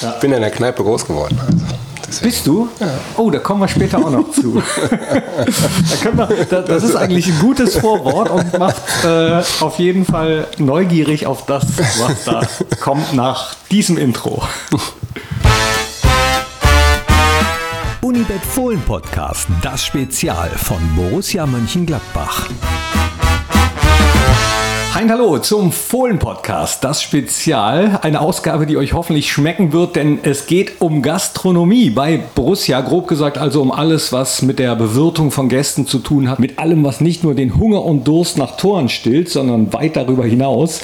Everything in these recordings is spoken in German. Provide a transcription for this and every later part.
Ja. Ich bin in der Kneipe groß geworden. Also. Bist du? Ja. Oh, da kommen wir später auch noch zu. da wir, da, das ist eigentlich ein gutes Vorwort und macht äh, auf jeden Fall neugierig auf das, was da kommt nach diesem Intro. Unibet Fohlen Podcast, das Spezial von Borussia Mönchengladbach. Ein Hallo zum Fohlen-Podcast, das Spezial. Eine Ausgabe, die euch hoffentlich schmecken wird, denn es geht um Gastronomie bei Borussia. Grob gesagt also um alles, was mit der Bewirtung von Gästen zu tun hat. Mit allem, was nicht nur den Hunger und Durst nach Toren stillt, sondern weit darüber hinaus.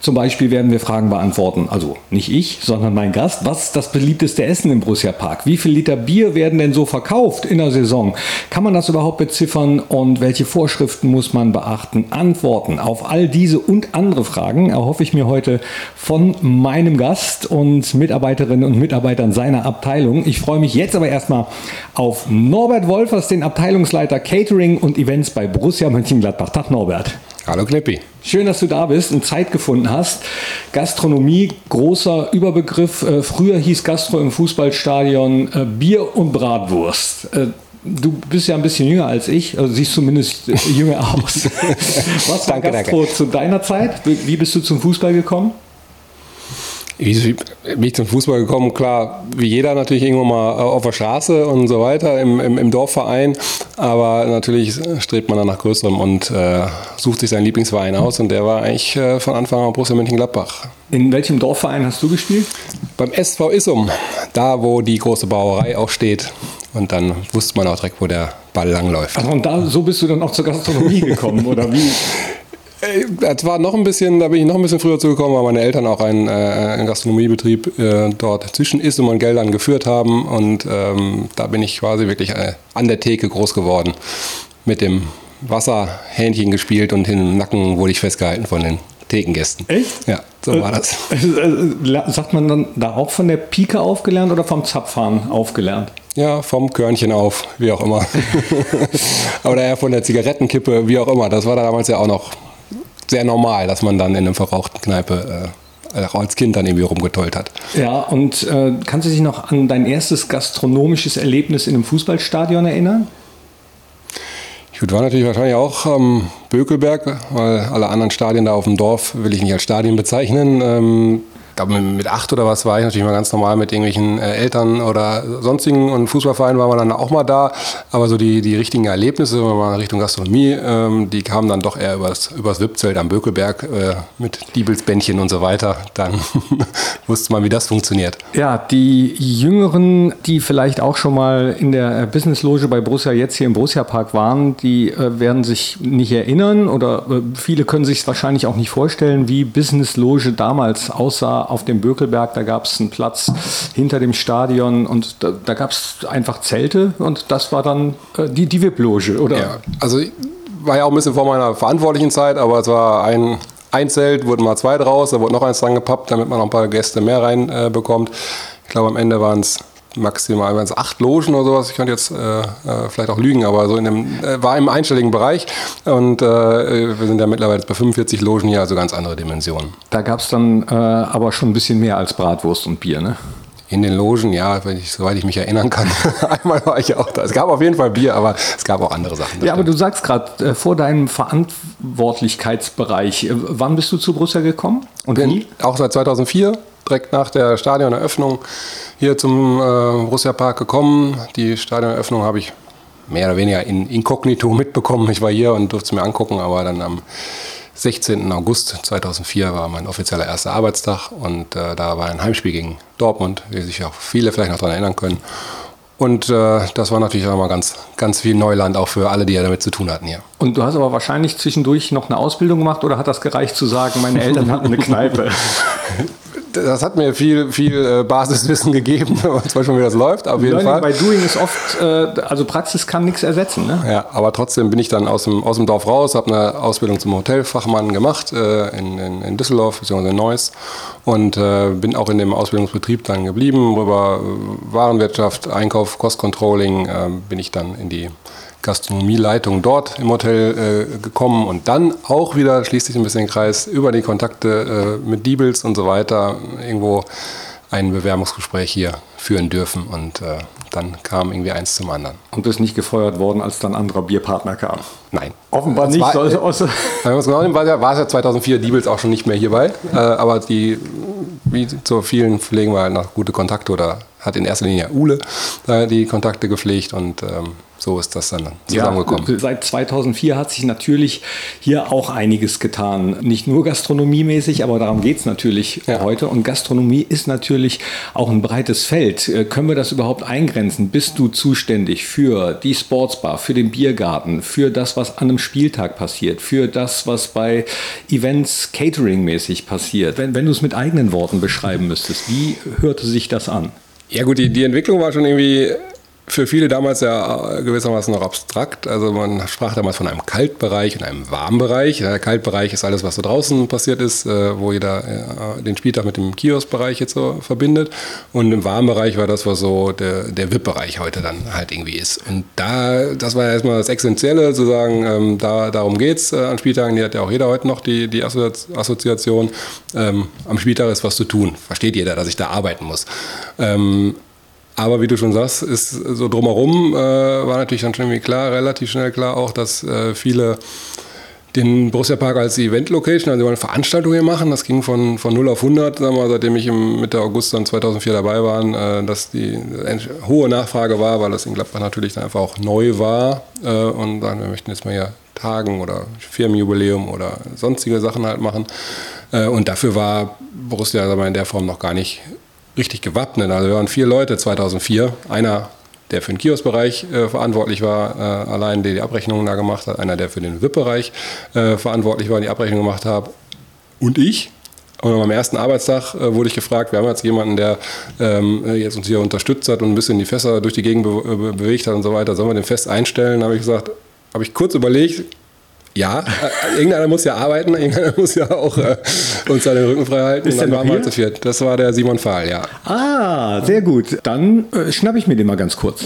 Zum Beispiel werden wir Fragen beantworten. Also nicht ich, sondern mein Gast. Was ist das beliebteste Essen im Borussia Park? Wie viel Liter Bier werden denn so verkauft in der Saison? Kann man das überhaupt beziffern? Und welche Vorschriften muss man beachten? Antworten auf all diese diese und andere Fragen erhoffe ich mir heute von meinem Gast und Mitarbeiterinnen und Mitarbeitern seiner Abteilung. Ich freue mich jetzt aber erstmal auf Norbert Wolfers, den Abteilungsleiter Catering und Events bei Borussia Mönchengladbach. Tag Norbert. Hallo Knippi. Schön, dass du da bist und Zeit gefunden hast. Gastronomie, großer Überbegriff. Äh, früher hieß Gastro im Fußballstadion äh, Bier und Bratwurst. Äh, Du bist ja ein bisschen jünger als ich, also siehst zumindest jünger aus. Was war danke, Gastro danke. zu deiner Zeit? Wie bist du zum Fußball gekommen? Wie bin ich zum Fußball gekommen? Klar, wie jeder natürlich irgendwann mal auf der Straße und so weiter im, im, im Dorfverein. Aber natürlich strebt man dann nach Größerem und äh, sucht sich seinen Lieblingsverein aus. Und der war eigentlich äh, von Anfang an Borussia Mönchengladbach. In welchem Dorfverein hast du gespielt? Beim SV Issum, da wo die große Brauerei auch steht. Und dann wusste man auch direkt, wo der Ball langläuft. Also und da, so bist du dann auch zur Gastronomie gekommen, oder wie? Äh, das war noch ein bisschen, da bin ich noch ein bisschen früher zugekommen, weil meine Eltern auch einen, äh, einen Gastronomiebetrieb äh, dort zwischen Isum und Geldern geführt haben. Und ähm, da bin ich quasi wirklich äh, an der Theke groß geworden. Mit dem Wasserhähnchen gespielt und im Nacken wurde ich festgehalten von den Thekengästen. Echt? Ja, so war das. Äh, sagt man dann da auch von der Pike aufgelernt oder vom Zapfhahn aufgelernt? Ja, vom Körnchen auf, wie auch immer. Oder eher von der Zigarettenkippe, wie auch immer. Das war da damals ja auch noch sehr normal, dass man dann in einer verrauchten Kneipe äh, auch als Kind dann irgendwie rumgetollt hat. Ja, und äh, kannst du dich noch an dein erstes gastronomisches Erlebnis in einem Fußballstadion erinnern? Gut, war natürlich wahrscheinlich auch ähm, Bökelberg, weil alle anderen Stadien da auf dem Dorf will ich nicht als Stadien bezeichnen. Ähm, glaube, mit acht oder was war ich natürlich mal ganz normal mit irgendwelchen äh, Eltern oder sonstigen und Fußballvereinen waren wir dann auch mal da. Aber so die, die richtigen Erlebnisse, wenn man Richtung Gastronomie, ähm, die kamen dann doch eher übers, übers Wippzelt am Bökelberg äh, mit Diebelsbändchen und so weiter. Dann wusste man, wie das funktioniert. Ja, die Jüngeren, die vielleicht auch schon mal in der Businessloge bei Borussia jetzt hier im Borussia Park waren, die äh, werden sich nicht erinnern oder äh, viele können sich wahrscheinlich auch nicht vorstellen, wie Businessloge damals aussah auf dem Bökelberg, da gab es einen Platz hinter dem Stadion und da, da gab es einfach Zelte und das war dann äh, die, die VIP-Loge, oder? Ja, also war ja auch ein bisschen vor meiner verantwortlichen Zeit, aber es war ein, ein Zelt, wurden mal zwei draus, da wurde noch eins dran gepappt, damit man noch ein paar Gäste mehr reinbekommt. Äh, ich glaube, am Ende waren es maximal waren es acht Logen oder sowas. Ich könnte jetzt äh, äh, vielleicht auch lügen, aber so in dem äh, war im einstelligen Bereich und äh, wir sind ja mittlerweile bei 45 Logen hier, also ganz andere Dimensionen. Da gab es dann äh, aber schon ein bisschen mehr als Bratwurst und Bier, ne? In den Logen, ja, ich, soweit ich mich erinnern kann. Einmal war ich auch da. Es gab auf jeden Fall Bier, aber es gab auch andere Sachen. Ja, aber du sagst gerade, äh, vor deinem Verantwortlichkeitsbereich, wann bist du zu Brüssel gekommen? Und Bin wie? Auch seit 2004 direkt nach der Stadioneröffnung hier zum äh, Borussia Park gekommen. Die Stadioneröffnung habe ich mehr oder weniger in inkognito mitbekommen. Ich war hier und durfte es mir angucken, aber dann am 16. August 2004 war mein offizieller erster Arbeitstag und äh, da war ein Heimspiel gegen Dortmund, wie sich auch viele vielleicht noch daran erinnern können. Und äh, das war natürlich auch mal ganz, ganz viel Neuland, auch für alle, die ja damit zu tun hatten hier. Und du hast aber wahrscheinlich zwischendurch noch eine Ausbildung gemacht oder hat das gereicht zu sagen, meine Eltern hatten eine Kneipe? das hat mir viel, viel äh, Basiswissen gegeben, zwar schon, wie das läuft, auf jeden Learning Fall. By Doing ist oft, äh, also Praxis kann nichts ersetzen. Ne? Ja, aber trotzdem bin ich dann aus dem, aus dem Dorf raus, habe eine Ausbildung zum Hotelfachmann gemacht äh, in, in, in, Düsseldorf bzw. in Neuss und bin auch in dem Ausbildungsbetrieb dann geblieben. Über Warenwirtschaft, Einkauf, Kostcontrolling äh, bin ich dann in die Gastronomieleitung dort im Hotel äh, gekommen und dann auch wieder, schließt sich ein bisschen den Kreis, über die Kontakte äh, mit Diebels und so weiter irgendwo ein Bewerbungsgespräch hier führen dürfen. Und äh, dann kam irgendwie eins zum anderen. Und bist nicht gefeuert worden, als dann anderer Bierpartner kam? Nein. Offenbar Das nicht. war- sollte außer Wenn man es genau nimmt, war war es ja 2004 Diebels auch schon nicht mehr hierbei. Äh, aber die, wie zu vielen pflegen wir halt noch gute Kontakte oder hat in erster Linie Ule äh, die Kontakte gepflegt und ähm, so ist das dann zusammengekommen. Ja, seit 2004 hat sich natürlich hier auch einiges getan. Nicht nur gastronomiemäßig, aber darum geht es natürlich Ja. heute. Und Gastronomie ist natürlich auch ein breites Feld. Äh, Können wir das überhaupt eingrenzen? Bist du zuständig für die Sportsbar, für den Biergarten, für das, was an einem Spieltag passiert, für das, was bei Events Catering-mäßig passiert? Wenn, wenn du es mit eigenen Worten beschreiben müsstest, wie hörte sich das an? Ja gut, die, die Entwicklung war schon irgendwie für viele damals ja gewissermaßen noch abstrakt. Also man sprach damals von einem Kaltbereich und einem Warmbereich. Der Kaltbereich ist alles, was so draußen passiert ist, äh, wo jeder äh, den Spieltag mit dem Kioskbereich jetzt so verbindet. Und im Warmbereich war das, was so der, der VIP-Bereich heute dann halt irgendwie ist. Und da, das war ja erstmal das Essentielle, zu sagen, ähm, da, darum geht's äh, an Spieltagen. Die hat ja auch jeder heute noch, die, die Assozi- Assoziation. Ähm, am Spieltag ist was zu tun. Versteht jeder, dass ich da arbeiten muss. Ähm, aber wie du schon sagst, ist so drumherum äh, war natürlich dann schon irgendwie klar, relativ schnell klar auch, dass äh, viele den Borussia Park als Event-Location, also eine Veranstaltung hier machen. Das ging von, von 0 auf 100, sagen wir, mal, seitdem ich im Mitte August dann 2004 dabei war, äh, dass die hohe Nachfrage war, weil das in Gladbach natürlich dann einfach auch neu war. Äh, und sagen, wir möchten jetzt mal hier Tagen oder Firmenjubiläum oder sonstige Sachen halt machen. Äh, und dafür war Borussia wir, in der Form noch gar nicht richtig gewappnet. Also wir waren vier Leute 2004. Einer, der für den Kioskbereich äh, verantwortlich war, äh, allein der die Abrechnungen da gemacht hat. Einer, der für den VIP-Bereich äh, verantwortlich war die Abrechnung gemacht hat. Und ich. Und am ersten Arbeitstag äh, wurde ich gefragt, wir haben jetzt jemanden, der ähm, jetzt uns hier unterstützt hat und ein bisschen die Fässer durch die Gegend be be bewegt hat und so weiter. Sollen wir den fest einstellen? Da habe ich gesagt, habe ich kurz überlegt, ja, äh, irgendeiner muss ja arbeiten, irgendeiner muss ja auch äh, uns da den Rücken frei halten. Ist Und dann waren wir hier? zu viert. Das war der Simon Fahl, ja. Ah, sehr gut. Dann äh, schnapp ich mir den mal ganz kurz.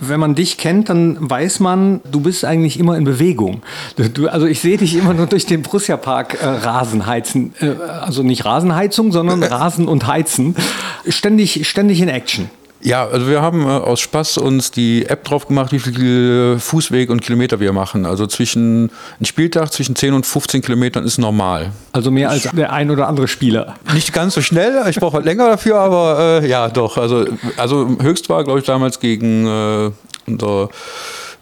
Wenn man dich kennt, dann weiß man, du bist eigentlich immer in Bewegung. Du, also ich sehe dich immer nur durch den Borussia Park äh, Rasen heizen. Äh, also nicht Rasenheizung, sondern Rasen und Heizen. Ständig, ständig in Action. Ja, also wir haben äh, aus Spaß uns die App drauf gemacht, wie viel Fußweg und Kilometer wir machen. Also zwischen ein Spieltag zwischen 10 und 15 Kilometern ist normal. Also mehr als der ein oder andere Spieler. Nicht ganz so schnell, ich brauche halt länger dafür, aber äh, ja, doch. Also, also höchst war, glaube ich, damals gegen äh, unser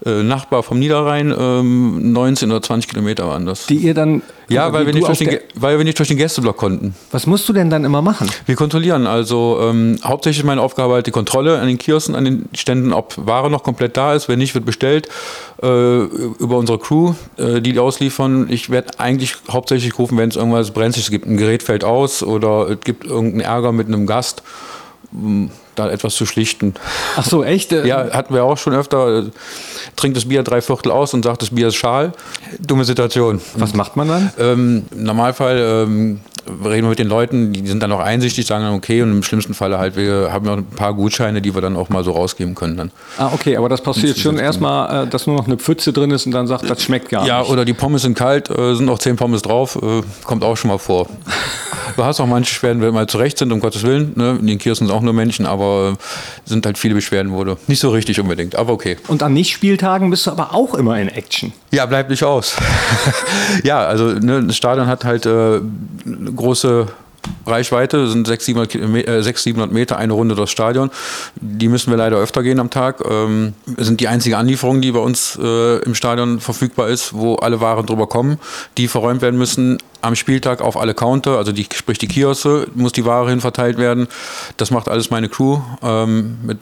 äh, Nachbar vom Niederrhein ähm, 19 oder 20 Kilometer waren das. Die ihr dann. ja, weil wir, nicht durch den, weil wir nicht durch den Gästeblock konnten. Was musst du denn dann immer machen? Wir kontrollieren also ähm, hauptsächlich meine Aufgabe halt die Kontrolle an den Kiosken, an den Ständen, ob Ware noch komplett da ist. Wenn nicht, wird bestellt äh, über unsere Crew, äh, die die ausliefern. Ich werde eigentlich hauptsächlich gerufen, wenn es irgendwas Brenzliges gibt. Ein Gerät fällt aus oder es gibt irgendeinen Ärger mit einem Gast, da etwas zu schlichten. Ach so, echt? Ja, hatten wir auch schon öfter. Trinkt das Bier drei Viertel aus und sagt, das Bier ist schal. Dumme Situation. Was macht man dann? Ähm, Im Normalfall ähm, reden wir mit den Leuten, die sind dann auch einsichtig, sagen dann okay und im schlimmsten Falle halt, wir haben ja auch ein paar Gutscheine, die wir dann auch mal so rausgeben können dann. Ah, okay, aber das passiert schon erstmal, äh, dass nur noch eine Pfütze drin ist und dann sagt, das schmeckt gar Ja, nicht. oder die Pommes sind kalt, äh, sind auch zehn Pommes drauf, äh, kommt auch schon mal vor. Du hast auch manche Beschwerden, wenn mal zurecht sind, um Gottes Willen. Ne? In den Kiosken sind auch nur Menschen, aber sind halt viele Beschwerden wurde. Nicht so richtig unbedingt, aber okay. Und an Nicht-Spieltagen bist du aber auch immer in Action. Ja, bleibt nicht aus. ja, also ne, das Stadion hat halt äh, große Reichweite, sind 600, 700, Kilome- äh, 600, 700 Meter eine Runde durchs Stadion. Die müssen wir leider öfter gehen am Tag. Ähm, sind die einzige Anlieferung, die bei uns äh, im Stadion verfügbar ist, wo alle Waren drüber kommen, die verräumt werden müssen. Am Spieltag auf alle Counter, also die, sprich die Kioske, muss die Ware hin verteilt werden. Das macht alles meine Crew ähm, mit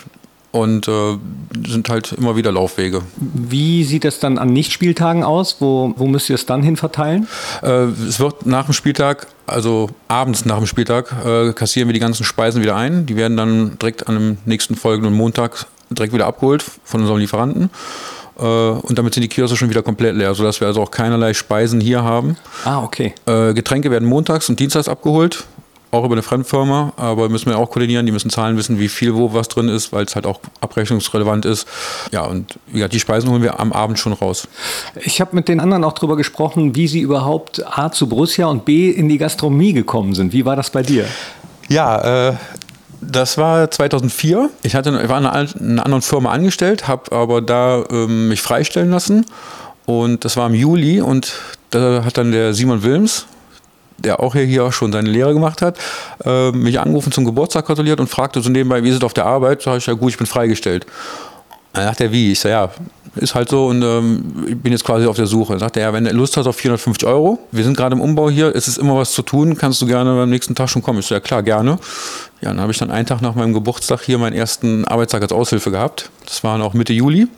und äh, sind halt immer wieder Laufwege. Wie sieht es dann an Nicht-Spieltagen aus? Wo, wo müsst ihr es dann hin verteilen? Äh, es wird nach dem Spieltag, also abends nach dem Spieltag, äh, kassieren wir die ganzen Speisen wieder ein. Die werden dann direkt an dem nächsten folgenden Montag direkt wieder abgeholt von unserem Lieferanten. Äh, und damit sind die Kioske schon wieder komplett leer, sodass wir also auch keinerlei Speisen hier haben. Ah, okay. Äh, Getränke werden montags und dienstags abgeholt. Auch über eine Fremdfirma, aber müssen wir auch koordinieren. Die müssen Zahlen wissen, wie viel wo was drin ist, weil es halt auch abrechnungsrelevant ist. Ja, und gesagt, die Speisen holen wir am Abend schon raus. Ich habe mit den anderen auch darüber gesprochen, wie sie überhaupt A zu Borussia und B in die Gastronomie gekommen sind. Wie war das bei dir? Ja, äh, Das war 2004. Ich hatte, ich war in einer, einer anderen Firma angestellt, habe aber da ähm, mich freistellen lassen. Und das war im Juli und da hat dann der Simon Wilms, der auch hier, schon seine Lehre gemacht hat, äh, mich angerufen zum Geburtstag gratuliert und fragte so nebenbei, wie ist es auf der Arbeit? Sag ich, ja gut, ich bin freigestellt. Dann dachte er, wie? Ich sage, ja, ist halt so und ähm, ich bin jetzt quasi auf der Suche. Dann sagte er, ja, wenn du Lust hast auf 450 Euro, wir sind gerade im Umbau hier, es ist immer was zu tun, kannst du gerne beim nächsten Tag schon kommen. Ich so, ja klar, gerne. Ja, dann habe ich dann einen Tag nach meinem Geburtstag hier meinen ersten Arbeitstag als Aushilfe gehabt. Das war auch Mitte Juli.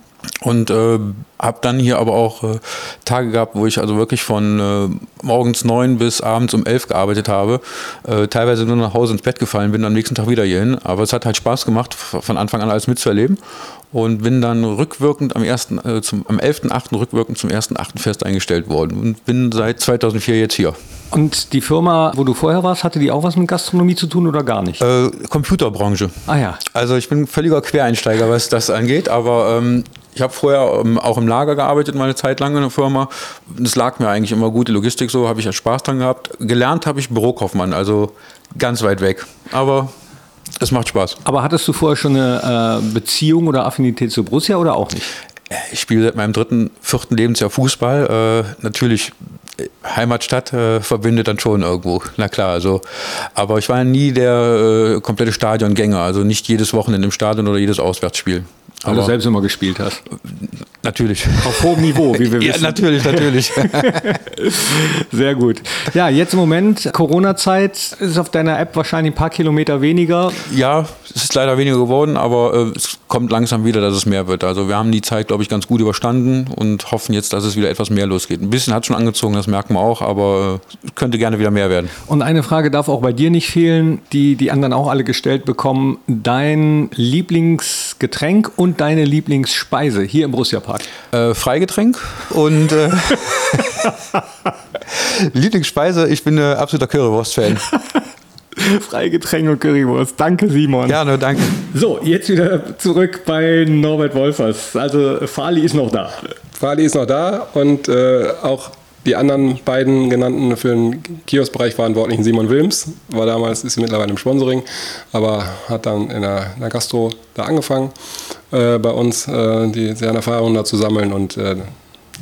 Und äh, habe dann hier aber auch äh, Tage gehabt, wo ich also wirklich von äh, morgens neun bis abends um elf gearbeitet habe, äh, teilweise nur nach Hause ins Bett gefallen bin, am nächsten Tag wieder hierhin. Aber es hat halt Spaß gemacht, von Anfang an alles mitzuerleben und bin dann rückwirkend am, ersten, äh, zum, am 11.8. rückwirkend zum 1.8. fest eingestellt worden und bin seit 2004 jetzt hier. Und die Firma, wo du vorher warst, hatte die auch was mit Gastronomie zu tun oder gar nicht? Äh, Computerbranche. Ah ja. Also ich bin völliger Quereinsteiger, was das angeht, aber ähm, ich habe vorher ähm, auch im Lager gearbeitet, meine Zeit lang in der Firma. Das lag mir eigentlich immer gut, die Logistik so, habe ich ja Spaß dran gehabt. Gelernt habe ich Bürokaufmann, also ganz weit weg. Aber es macht Spaß. Aber hattest du vorher schon eine äh, Beziehung oder Affinität zu Borussia oder auch nicht? Ich spiele seit meinem dritten, vierten Lebensjahr Fußball. Äh, natürlich äh, Heimatstadt äh, verbindet dann schon irgendwo. Na klar, also. Aber ich war nie der äh, komplette Stadiongänger, also nicht jedes Wochenende im Stadion oder jedes Auswärtsspiel. Weil du selbst immer gespielt hast. Natürlich. Auf hohem Niveau, wie wir Ja, wissen. natürlich, natürlich. Sehr gut. Ja, jetzt im Moment, Corona-Zeit, ist auf deiner App wahrscheinlich ein paar Kilometer weniger. ja, es ist leider weniger geworden, aber äh, es kommt langsam wieder, dass es mehr wird. Also wir haben die Zeit, glaube ich, ganz gut überstanden und hoffen jetzt, dass es wieder etwas mehr losgeht. Ein bisschen hat schon angezogen, das merken wir auch, aber äh, könnte gerne wieder mehr werden. Und eine Frage darf auch bei dir nicht fehlen, die die anderen auch alle gestellt bekommen. Dein Lieblingsgetränk und deine Lieblingsspeise hier im Borussia Park. Äh, Freigetränk und äh, Lieblingsspeise, ich bin äh, absoluter Currywurst-Fan. Freigetränk und Currywurst. Danke, Simon. Gerne, danke. So, jetzt wieder zurück bei Norbert Wolfers. Also Fali ist noch da. Fali ist noch da und äh, auch die anderen beiden genannten für den Kioskbereich verantwortlichen Simon Wilms, war damals, ist mittlerweile im Sponsoring, aber hat dann in der, in der Gastro da angefangen, äh, bei uns äh, die seine Erfahrungen da zu sammeln und äh,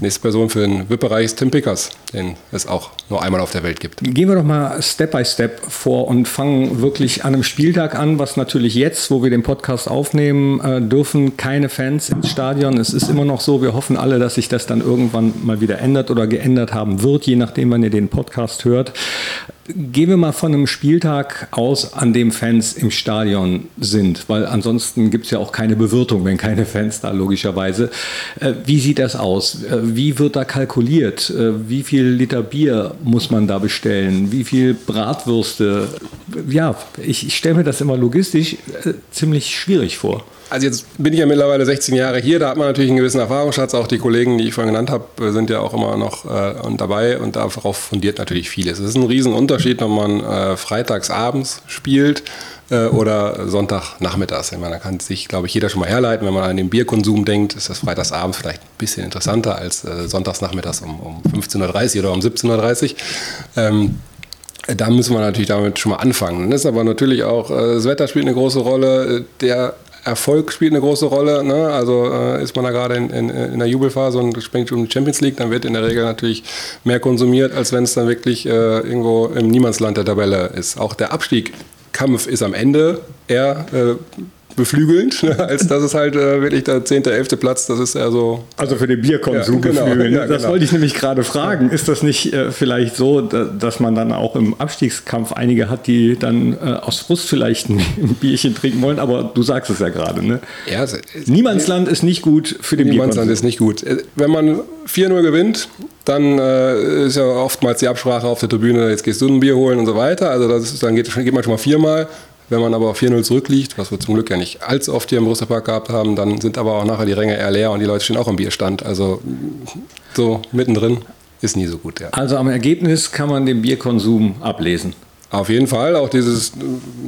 nächste Person für den VIP-Bereich ist Tim Pickers, den es auch nur einmal auf der Welt gibt. Gehen wir doch mal Step by Step vor und fangen wirklich an einem Spieltag an, was natürlich jetzt, wo wir den Podcast aufnehmen, äh, dürfen keine Fans ins Stadion. Es ist immer noch so, wir hoffen alle, dass sich das dann irgendwann mal wieder ändert oder geändert haben wird, je nachdem, wann ihr den Podcast hört. Gehen wir mal von einem Spieltag aus, an dem Fans im Stadion sind, weil ansonsten gibt es ja auch keine Bewirtung, wenn keine Fans da logischerweise. Äh, Wie sieht das aus? Äh, Wie wird da kalkuliert? Äh, Wie viel Liter Bier muss man da bestellen? Wie viel Bratwürste? Ja, ich, ich stelle mir das immer logistisch ziemlich schwierig vor. Also jetzt bin ich ja mittlerweile 16 Jahre hier, da hat man natürlich einen gewissen Erfahrungsschatz. Auch die Kollegen, die ich vorhin genannt habe, sind ja auch immer noch äh, dabei und darauf fundiert natürlich vieles. Es ist ein Riesenunterschied, ob man äh, freitags spielt äh, oder Sonntagnachmittags. Ich meine, da kann sich, glaube ich, jeder schon mal herleiten. Wenn man an den Bierkonsum denkt, ist das freitagsabends vielleicht ein bisschen interessanter als äh, sonntagsnachmittags um, um 15.30 Uhr oder um 17.30 Uhr. Ähm, da müssen wir natürlich damit schon mal anfangen. Das ist aber natürlich auch, äh, das Wetter spielt eine große Rolle, äh, der Erfolg spielt eine große Rolle. Ne? Also äh, ist man da gerade in, in, in der Jubelphase und springt um die Champions League, dann wird in der Regel natürlich mehr konsumiert, als wenn es dann wirklich äh, irgendwo im Niemandsland der Tabelle ist. Auch der Abstiegskampf ist am Ende eher äh, beflügelnd, ne? als dass es halt äh, wirklich der 10., 11. Platz, das ist eher so Also für den Bierkonsum Ja, genau. beflügeln. Ja, das genau. wollte ich nämlich gerade fragen. Ist das nicht äh, vielleicht so, da, dass man dann auch im Abstiegskampf einige hat, die dann äh, aus Frust vielleicht ein, Bierchen trinken wollen? Aber du sagst es ja gerade. Ne? Ja, es- Niemandsland ist nicht gut für den Niemandsland Bierkonsum. ist nicht gut. Äh, Wenn man 4-0 gewinnt, dann äh, ist ja oftmals die Absprache auf der Tribüne, jetzt gehst du ein Bier holen und so weiter. Also das ist, dann geht, geht man schon mal viermal. Wenn man aber auf 4-0 zurückliegt, was wir zum Glück ja nicht allzu oft hier im Borussia Park gehabt haben, dann sind aber auch nachher die Ränge eher leer und die Leute stehen auch am Bierstand. Also so mittendrin ist nie so gut, ja. Also am Ergebnis kann man den Bierkonsum ablesen. Auf jeden Fall, auch dieses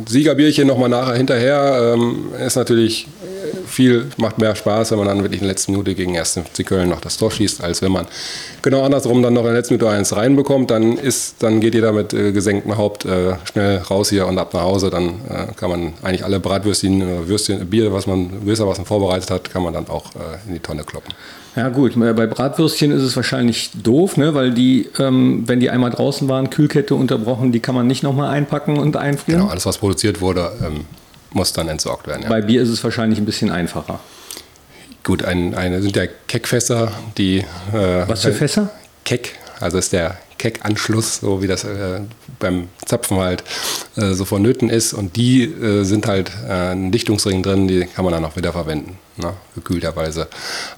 Siegerbierchen nochmal nachher hinterher ähm, ist natürlich viel, macht mehr Spaß, wenn man dann wirklich in der letzten Minute gegen 1. FC Köln noch das Tor schießt, als wenn man genau andersrum dann noch in der letzten Minute eins reinbekommt. Dann, ist, dann geht jeder mit äh, gesenktem Haupt äh, schnell raus hier und ab nach Hause. Dann äh, kann man eigentlich alle Bratwürstchen, äh, Würstchen, Bier, was man, man vorbereitet hat, kann man dann auch äh, in die Tonne kloppen. Ja gut, bei Bratwürstchen ist es wahrscheinlich doof, ne? weil die, ähm, wenn die einmal draußen waren, Kühlkette unterbrochen, die kann man nicht nochmal einpacken und einfrieren. Genau, alles was produziert wurde, ähm, muss dann entsorgt werden. Ja. Bei Bier ist es wahrscheinlich ein bisschen einfacher. Gut, ein, eine sind ja Keckfässer, die... Äh, was für Fässer? Keck, also ist der Keckanschluss, so wie das äh, beim Zapfen halt äh, so vonnöten ist. Und die äh, sind halt äh, ein Dichtungsring drin, die kann man dann auch wieder verwenden, ne? gekühlterweise.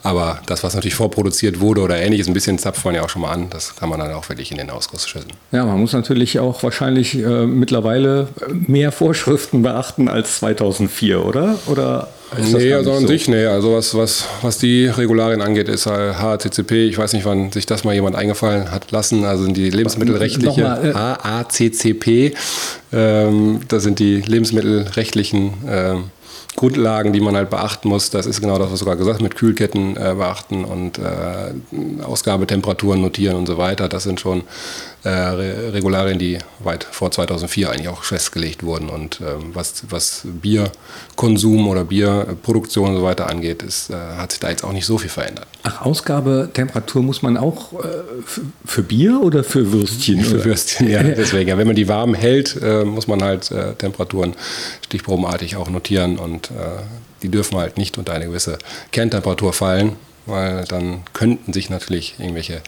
Aber das, was natürlich vorproduziert wurde oder ähnliches, ein bisschen zapft man ja auch schon mal an, das kann man dann auch wirklich in den Ausguss schütten. Ja, man muss natürlich auch wahrscheinlich äh, mittlerweile mehr Vorschriften beachten als 2004, oder? Oder nee, also an so? sich, nee. Also was, was, was die Regularien angeht, ist HACCP. Ich weiß nicht, wann sich das mal jemand eingefallen hat lassen. Also sind die lebensmittelrechtliche äh, HACCP. Ähm, das sind die lebensmittelrechtlichen ähm, Grundlagen, die man halt beachten muss. Das ist genau das, was sogar gesagt mit Kühlketten äh, beachten und äh, Ausgabetemperaturen notieren und so weiter. Das sind schon äh, Regularien, die weit vor 2004 eigentlich auch festgelegt wurden. Und ähm, was, was Bierkonsum oder Bierproduktion und so weiter angeht, ist, äh, hat sich da jetzt auch nicht so viel verändert. Ach, Ausgabetemperatur muss man auch äh, für Bier oder für Würstchen? Für Würstchen, ja. Deswegen, ja, wenn man die warm hält, äh, muss man halt äh, Temperaturen stichprobenartig auch notieren und äh, die dürfen halt nicht unter eine gewisse Kerntemperatur fallen, weil dann könnten sich natürlich irgendwelche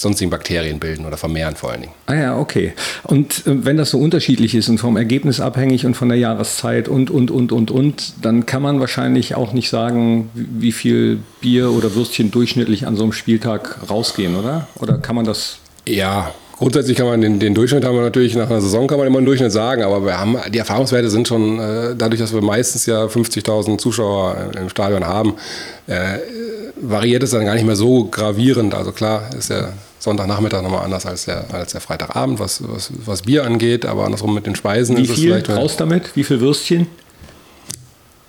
sonstigen Bakterien bilden oder vermehren vor allen Dingen. Ah ja, okay. Und äh, wenn das so unterschiedlich ist und vom Ergebnis abhängig und von der Jahreszeit und, und, und, und, und, dann kann man wahrscheinlich auch nicht sagen, wie viel Bier oder Würstchen durchschnittlich an so einem Spieltag rausgehen, oder? Oder kann man das? Ja, Grundsätzlich kann man den, den, Durchschnitt haben wir natürlich nach einer Saison kann man immer einen Durchschnitt sagen, aber wir haben die Erfahrungswerte sind schon äh, dadurch, dass wir meistens ja 50.000 Zuschauer im Stadion haben, äh, variiert es dann gar nicht mehr so gravierend. Also klar ist der Sonntagnachmittag nochmal anders als der, als der Freitagabend, was, was, was Bier angeht, aber andersrum mit den Speisen Wie ist viel es. Raus damit? Wie viel Würstchen?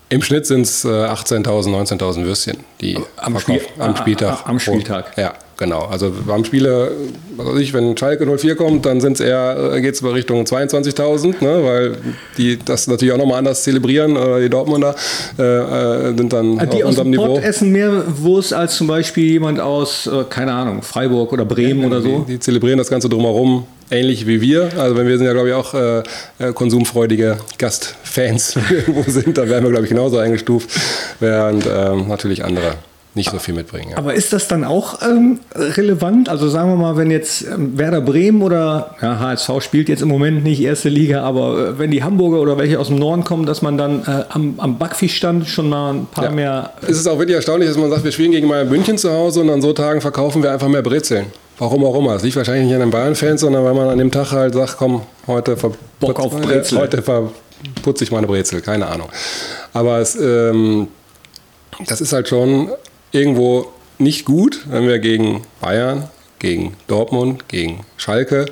Im Schnitt sind es 18.000, 19.000 Würstchen, die am, Spiel, am Spieltag. Am Spieltag. Ja, genau. Also beim Spiele, was weiß ich, wenn Schalke 04 kommt, dann sind es eher, geht es Richtung 22.000, ne, weil die das natürlich auch nochmal anders zelebrieren. Oder die Dortmunder äh, äh sind dann die auf unserem Niveau. Die essen mehr Wurst als zum Beispiel jemand aus, äh, keine Ahnung, Freiburg oder Bremen ja, oder so. Die, die zelebrieren das Ganze drumherum ähnlich wie wir. Also wenn wir sind ja, glaube ich, auch äh, äh konsumfreudige Gastfans irgendwo sind, dann werden wir, glaube ich, genauso eingestuft, während ähm, natürlich andere nicht so viel mitbringen. Ja. Aber ist das dann auch ähm, relevant? Also sagen wir mal, wenn jetzt ähm, Werder Bremen oder ja, HSV spielt jetzt im Moment nicht erste Liga, aber äh, wenn die Hamburger oder welche aus dem Norden kommen, dass man dann äh, am, am Backfischstand schon mal ein paar ja. mehr. Es ist auch wirklich erstaunlich, dass man sagt, wir spielen gegen Bayern München zu Hause und an so Tagen verkaufen wir einfach mehr Brezeln. Warum auch immer. Es liegt wahrscheinlich nicht an den Bayern-Fans, sondern weil man an dem Tag halt sagt, komm, heute, Bock auf Brezel. heute verputze ich meine Brezel. Keine Ahnung. Aber es, ähm, das ist halt schon irgendwo nicht gut, wenn wir gegen Bayern, gegen Dortmund, gegen Schalke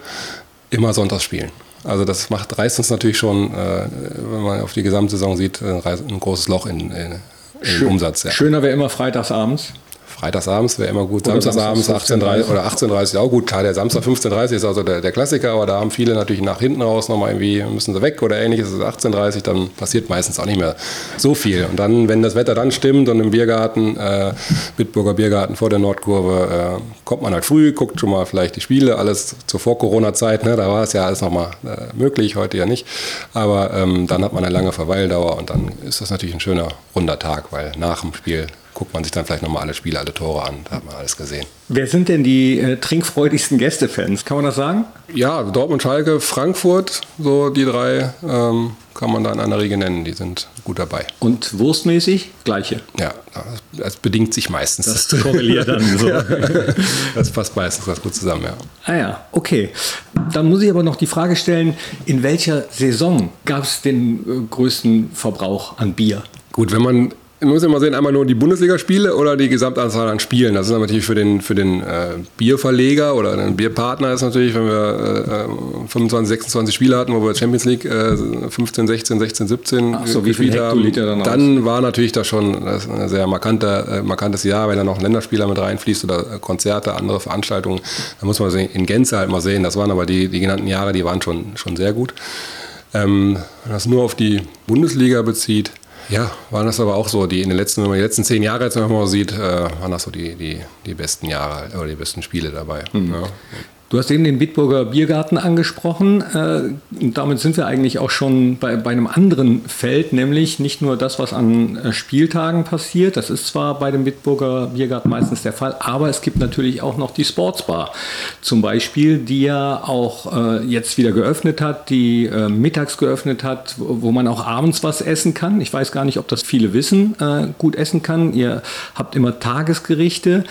immer sonntags spielen. Also das macht, reißt uns natürlich schon, äh, wenn man auf die Gesamtsaison sieht, ein großes Loch in, in, in Umsatz. Ja. Schöner wäre immer freitagsabends. Freitagsabends wäre immer gut, Samstagsabends 18.30 oder 18.30 auch gut. Klar, der Samstag 15.30 ist also der, der, Klassiker, aber da haben viele natürlich nach hinten raus nochmal irgendwie, müssen sie weg oder ähnliches. Es ist 18.30 dann passiert meistens auch nicht mehr so viel. Und dann, wenn das Wetter dann stimmt und im Biergarten, äh, Bitburger Biergarten vor der Nordkurve, äh, kommt man halt früh, guckt schon mal vielleicht die Spiele, alles zur Vor-Corona-Zeit, ne? da war es ja alles nochmal äh, möglich, heute ja nicht. Aber ähm, dann hat man eine lange Verweildauer und dann ist das natürlich ein schöner runder Tag, weil nach dem Spiel guckt man sich dann vielleicht nochmal alle Spiele, alle Tore an. Da hat man alles gesehen. Wer sind denn die äh, trinkfreudigsten Gästefans? Kann man das sagen? Ja, Dortmund, Schalke, Frankfurt, so die drei ähm, kann man da in einer Regel nennen. Die sind gut dabei. Und wurstmäßig gleiche? Ja, das bedingt sich meistens. Das korreliert dann so. das passt meistens ganz gut zusammen, ja. Ah ja, okay. Dann muss ich aber noch die Frage stellen, in welcher Saison gab es den äh, größten Verbrauch an Bier? Gut, wenn man man muss immer sehen, einmal nur die Bundesligaspiele oder die Gesamtanzahl an Spielen. Das ist natürlich für den, für den äh, Bierverleger oder den Bierpartner ist natürlich, wenn wir äh, 25, 26 Spiele hatten, wo wir Champions League äh, 15, 16, 16, 17 Ach so, wie viel haben, dann, dann war natürlich das schon das ein sehr markanter, äh, markantes Jahr, wenn da noch ein Länderspieler mit reinfließt oder äh, Konzerte, andere Veranstaltungen. Da muss man in Gänze halt mal sehen. Das waren aber die, die genannten Jahre, die waren schon, schon sehr gut. Ähm, wenn das nur auf die Bundesliga bezieht, ja, waren das aber auch so, die in den letzten, wenn man die letzten zehn Jahre jetzt nochmal sieht, äh, waren das so die, die, die besten Jahre oder die besten Spiele dabei. Mhm. Ja. Du hast eben den Bitburger Biergarten angesprochen. Äh, damit sind wir eigentlich auch schon bei, bei einem anderen Feld, nämlich nicht nur das, was an äh, Spieltagen passiert. Das ist zwar bei dem Bitburger Biergarten meistens der Fall, aber es gibt natürlich auch noch die Sportsbar zum Beispiel, die ja auch äh, jetzt wieder geöffnet hat, die mittags geöffnet hat, wo man auch abends was essen kann. Ich weiß gar nicht, ob das viele wissen, gut essen kann. Ihr habt immer Tagesgerichte.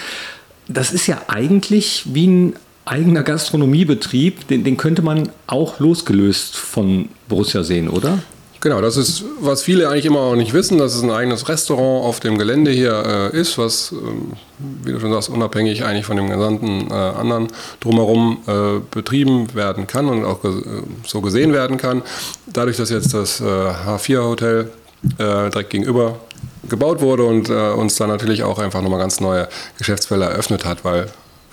Das ist ja eigentlich wie ein eigener Gastronomiebetrieb, den, den könnte man auch losgelöst von Borussia sehen, oder? Genau, das ist, was viele eigentlich immer auch nicht wissen, dass es ein eigenes Restaurant auf dem Gelände hier äh, ist, was, äh, wie du schon sagst, unabhängig eigentlich von dem gesamten äh, anderen drumherum äh, betrieben werden kann und auch so gesehen werden kann. Dadurch, dass jetzt das H4-Hotel äh, direkt gegenüber gebaut wurde und äh, uns dann natürlich auch einfach nochmal ganz neue Geschäftsfelder eröffnet hat, weil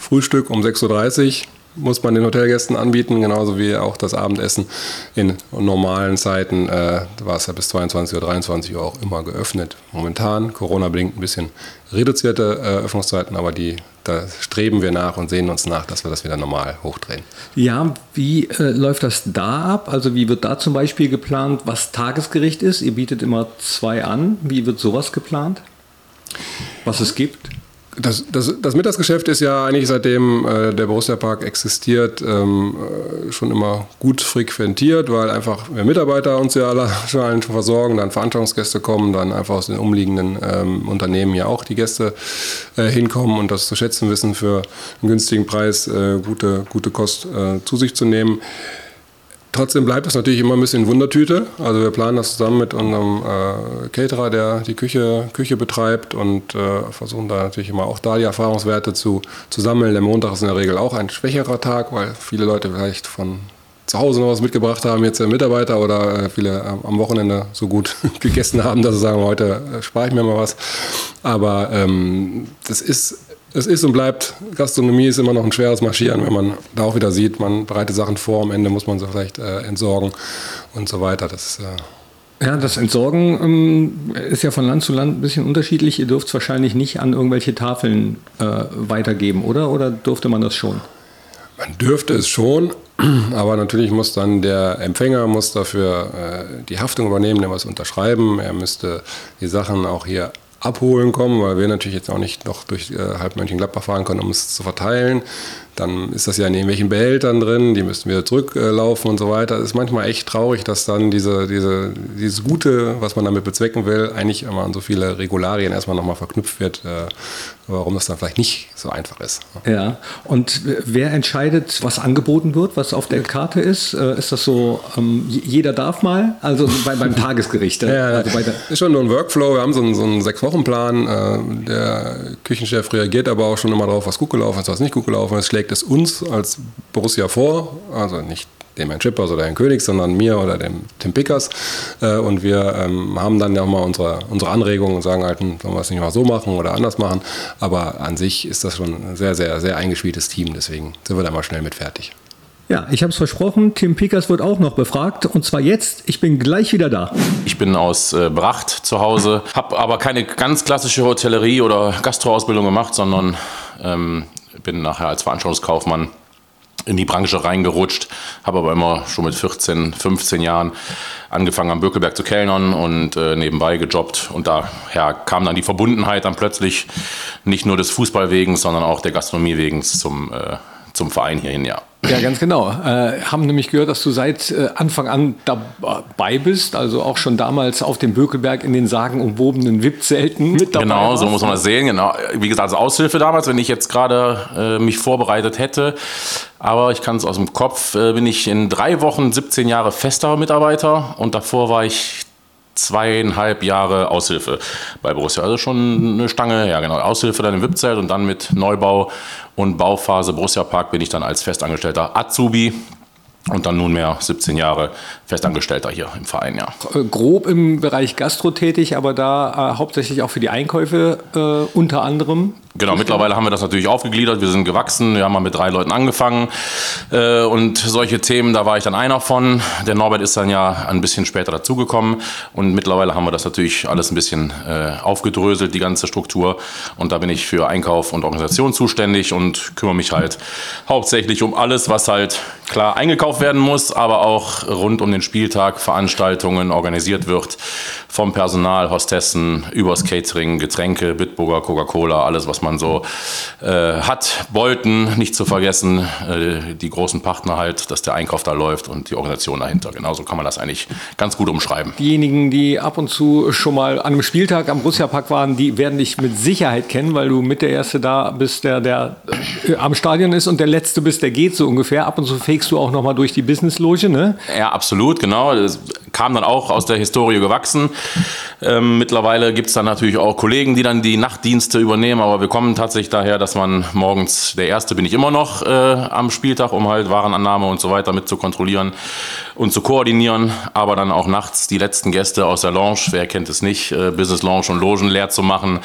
Frühstück um 6.30 Uhr muss man den Hotelgästen anbieten, genauso wie auch das Abendessen. In normalen Zeiten äh, war es ja bis 22 oder 23 Uhr auch immer geöffnet. Momentan, Corona-bedingt ein bisschen reduzierte äh, Öffnungszeiten, aber die, da streben wir nach und sehen uns nach, dass wir das wieder normal hochdrehen. Ja, wie äh, läuft das da ab? Also wie wird da zum Beispiel geplant, was Tagesgericht ist? Ihr bietet immer zwei an. Wie wird sowas geplant? Was es gibt? Das, das, das Mittagsgeschäft ist ja eigentlich seitdem äh, der Borussia Park existiert ähm, äh, schon immer gut frequentiert, weil einfach wir Mitarbeiter uns ja alle schon versorgen, dann Veranstaltungsgäste kommen, dann einfach aus den umliegenden ähm, Unternehmen ja auch die Gäste äh, hinkommen und das zu schätzen wissen, für einen günstigen Preis äh, gute, gute Kost äh, zu sich zu nehmen. Trotzdem bleibt es natürlich immer ein bisschen Wundertüte. Also wir planen das zusammen mit unserem äh, Caterer, der die Küche, Küche betreibt und äh, versuchen da natürlich immer auch da die Erfahrungswerte zu, zu sammeln. Der Montag ist in der Regel auch ein schwächerer Tag, weil viele Leute vielleicht von zu Hause noch was mitgebracht haben, jetzt der Mitarbeiter oder äh, viele äh, am Wochenende so gut gegessen haben, dass sie sagen, heute äh, spare ich mir mal was. Aber ähm, das ist es ist und bleibt, Gastronomie ist immer noch ein schweres Marschieren, wenn man da auch wieder sieht, man bereitet Sachen vor, am Ende muss man sie vielleicht äh, entsorgen und so weiter. Das äh ja, das Entsorgen ähm, ist ja von Land zu Land ein bisschen unterschiedlich. Ihr dürft es wahrscheinlich nicht an irgendwelche Tafeln äh, weitergeben, oder? Oder durfte man das schon? Man dürfte es schon, aber natürlich muss dann der Empfänger muss dafür äh, die Haftung übernehmen, der muss unterschreiben. Er müsste die Sachen auch hier abholen kommen, weil wir natürlich jetzt auch nicht noch durch äh, halb Mönchengladbach fahren können, um es zu verteilen. Dann ist das ja in irgendwelchen Behältern drin, die müssen wieder zurücklaufen und so weiter. Es ist manchmal echt traurig, dass dann diese, diese, dieses Gute, was man damit bezwecken will, eigentlich immer an so viele Regularien erstmal nochmal verknüpft wird, äh, warum das dann vielleicht nicht so einfach ist. Ja, und wer entscheidet, was angeboten wird, was auf der Karte ist? Äh, ist das so, ähm, jeder darf mal? Also bei, beim Tagesgericht? Äh, ja, also das ist schon nur ein Workflow. Wir haben so einen, so einen Sechs-Wochen-Plan. Äh, der Küchenchef reagiert aber auch schon immer darauf, was gut gelaufen ist, was nicht gut gelaufen ist, schlägt schlägt es uns als Borussia vor, also nicht dem Herrn Schippers oder Herrn König, sondern mir oder dem Tim Pickers. Äh, und wir ähm, haben dann ja auch mal unsere, unsere Anregungen und sagen halt, hm, sollen wir es nicht mal so machen oder anders machen. Aber an sich ist das schon ein sehr, sehr, sehr eingespieltes Team. Deswegen sind wir da mal schnell mit fertig. Ja, ich habe es versprochen, Tim Pickers wird auch noch befragt und zwar jetzt. Ich bin gleich wieder da. Ich bin aus äh, Bracht zu Hause, habe aber keine ganz klassische Hotellerie oder Gastroausbildung gemacht, sondern ähm, bin nachher als Veranstaltungskaufmann in die Branche reingerutscht, habe aber immer schon mit 14, 15 Jahren angefangen am Bökelberg zu kellnern und äh, nebenbei gejobbt. Und daher kam dann die Verbundenheit dann plötzlich nicht nur des Fußballwegens, sondern auch der Gastronomie wegen zum, äh, zum Verein hierhin, ja. Ja, ganz genau. Äh, haben nämlich gehört, dass du seit äh, Anfang an dabei bist, also auch schon damals auf dem Bökelberg in den sagenumwobenen VIP-Zelten mit dabei Genau, warst. so muss man das sehen. Genau. Wie gesagt, als Aushilfe damals, wenn ich jetzt gerade äh, mich vorbereitet hätte. Aber ich kann es aus dem Kopf, äh, bin ich in drei Wochen 17 Jahre fester Mitarbeiter und davor war ich zweieinhalb Jahre Aushilfe bei Borussia. Also schon eine Stange, ja genau. Aushilfe dann im VIP-Zelt und dann mit Neubau und Bauphase Borussia Park bin ich dann als festangestellter Azubi und dann nunmehr 17 Jahre Festangestellter hier im Verein, ja. Äh, grob im Bereich Gastro tätig, aber da äh, hauptsächlich auch für die Einkäufe äh, unter anderem. Genau, mittlerweile haben wir das natürlich aufgegliedert. Wir sind gewachsen. Wir haben mal mit drei Leuten angefangen. Äh, und solche Themen, da war ich dann einer von. Der Norbert ist dann ja ein bisschen später dazugekommen. Und mittlerweile haben wir das natürlich alles ein bisschen äh, aufgedröselt, die ganze Struktur. Und da bin ich für Einkauf und Organisation zuständig und kümmere mich halt hauptsächlich um alles, was halt klar eingekauft werden muss, aber auch rund um den Spieltag Veranstaltungen organisiert wird. Vom Personal, Hostessen, übers Catering, Getränke, Bitburger, Coca-Cola, alles, was man so äh, hat. Bolten, nicht zu vergessen, äh, die großen Partner halt, dass der Einkauf da läuft und die Organisation dahinter. Genauso kann man das eigentlich ganz gut umschreiben. Diejenigen, die ab und zu schon mal an einem Spieltag am Borussia Park waren, die werden dich mit Sicherheit kennen, weil du mit der Erste da bist, der, der äh, am Stadion ist und der Letzte bist, der geht so ungefähr. Ab und zu fegst du auch noch mal durch die Businessloge, ne? Ja, absolut, genau. Das kam dann auch aus der Historie gewachsen. Ähm, mittlerweile gibt es dann natürlich auch Kollegen, die dann die Nachtdienste übernehmen, aber wir kommen tatsächlich daher, dass man morgens, der Erste bin ich immer noch äh, am Spieltag, um halt Warenannahme und so weiter mit zu kontrollieren und zu koordinieren, aber dann auch nachts die letzten Gäste aus der Lounge, wer kennt es nicht, äh, Business Lounge und Logen leer zu machen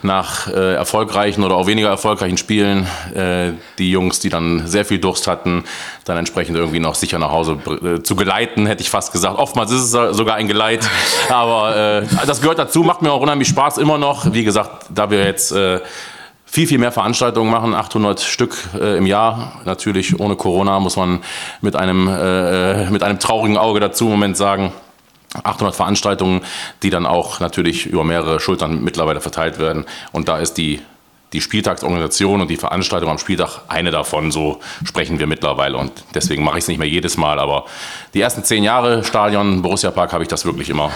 nach äh, erfolgreichen oder auch weniger erfolgreichen Spielen. Äh, die Jungs, die dann sehr viel Durst hatten, dann entsprechend irgendwie noch sicher nach Hause äh, zu geleiten, hätte ich fast gesagt. Oftmals ist es sogar ein Geleit, aber äh, das gehört dazu, macht mir auch unheimlich Spaß immer noch. Wie gesagt, da wir jetzt äh, viel, viel mehr Veranstaltungen machen, 800 Stück äh, im Jahr. Natürlich ohne Corona muss man mit einem, äh, mit einem traurigen Auge dazu im Moment sagen. 800 Veranstaltungen, die dann auch natürlich über mehrere Schultern mittlerweile verteilt werden. Und da ist die, die Spieltagsorganisation und die Veranstaltung am Spieltag eine davon. So sprechen wir mittlerweile. Und deswegen mache ich es nicht mehr jedes Mal. Aber die ersten zehn Jahre Stadion, Borussia Park, habe ich das wirklich immer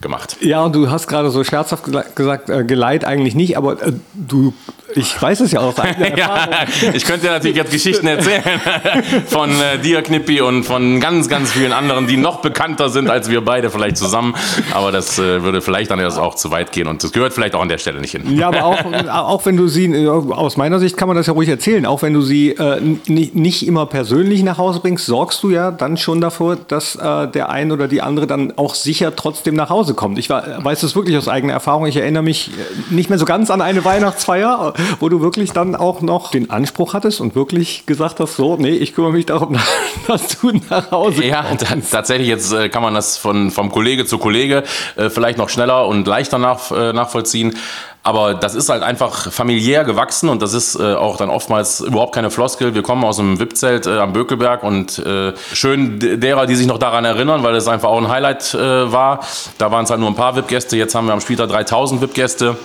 gemacht. Ja, und du hast gerade so scherzhaft gesagt, äh, Geleit eigentlich nicht, aber äh, du ich weiß es ja auch. ja, ich könnte natürlich jetzt Geschichten erzählen von äh, dir, Knippi, und von ganz, ganz vielen anderen, die noch bekannter sind als wir beide vielleicht zusammen. Aber das äh, würde vielleicht dann erst auch zu weit gehen und das gehört vielleicht auch an der Stelle nicht hin. Ja, aber auch, auch wenn du sie, äh, aus meiner Sicht kann man das ja ruhig erzählen, auch wenn du sie äh, nicht immer persönlich nach Hause bringst, sorgst du ja dann schon davor, dass äh, der ein oder die andere dann auch sicher trotzdem nach Hause kommt. Ich war, weiß das wirklich aus eigener Erfahrung. Ich erinnere mich äh, nicht mehr so ganz an eine Weihnachtsfeier wo du wirklich dann auch noch den Anspruch hattest und wirklich gesagt hast, so, nee, ich kümmere mich darum, dass du nach Hause kommst. Ja, tatsächlich, jetzt äh, kann man das von, vom Kollege zu Kollege äh, vielleicht noch schneller und leichter nach, äh, nachvollziehen. Aber das ist halt einfach familiär gewachsen und das ist äh, auch dann oftmals überhaupt keine Floskel. Wir kommen aus einem VIP-Zelt äh, am Bökelberg und äh, schön derer, die sich noch daran erinnern, weil es einfach auch ein Highlight äh, war. Da waren es halt nur ein paar VIP-Gäste, jetzt haben wir am Spieltag 3000 VIP-Gäste.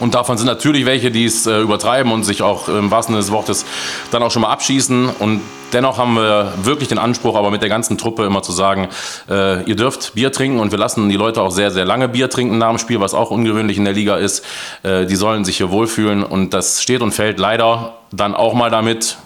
Und davon sind natürlich welche, die es äh, übertreiben und sich auch im wahrsten Sinne des Wortes dann auch schon mal abschießen. Und dennoch haben wir wirklich den Anspruch, aber mit der ganzen Truppe immer zu sagen, äh, ihr dürft Bier trinken und wir lassen die Leute auch sehr, sehr lange Bier trinken nach dem Spiel, was auch ungewöhnlich in der Liga ist. Äh, die sollen sich hier wohlfühlen und das steht und fällt leider dann auch mal damit,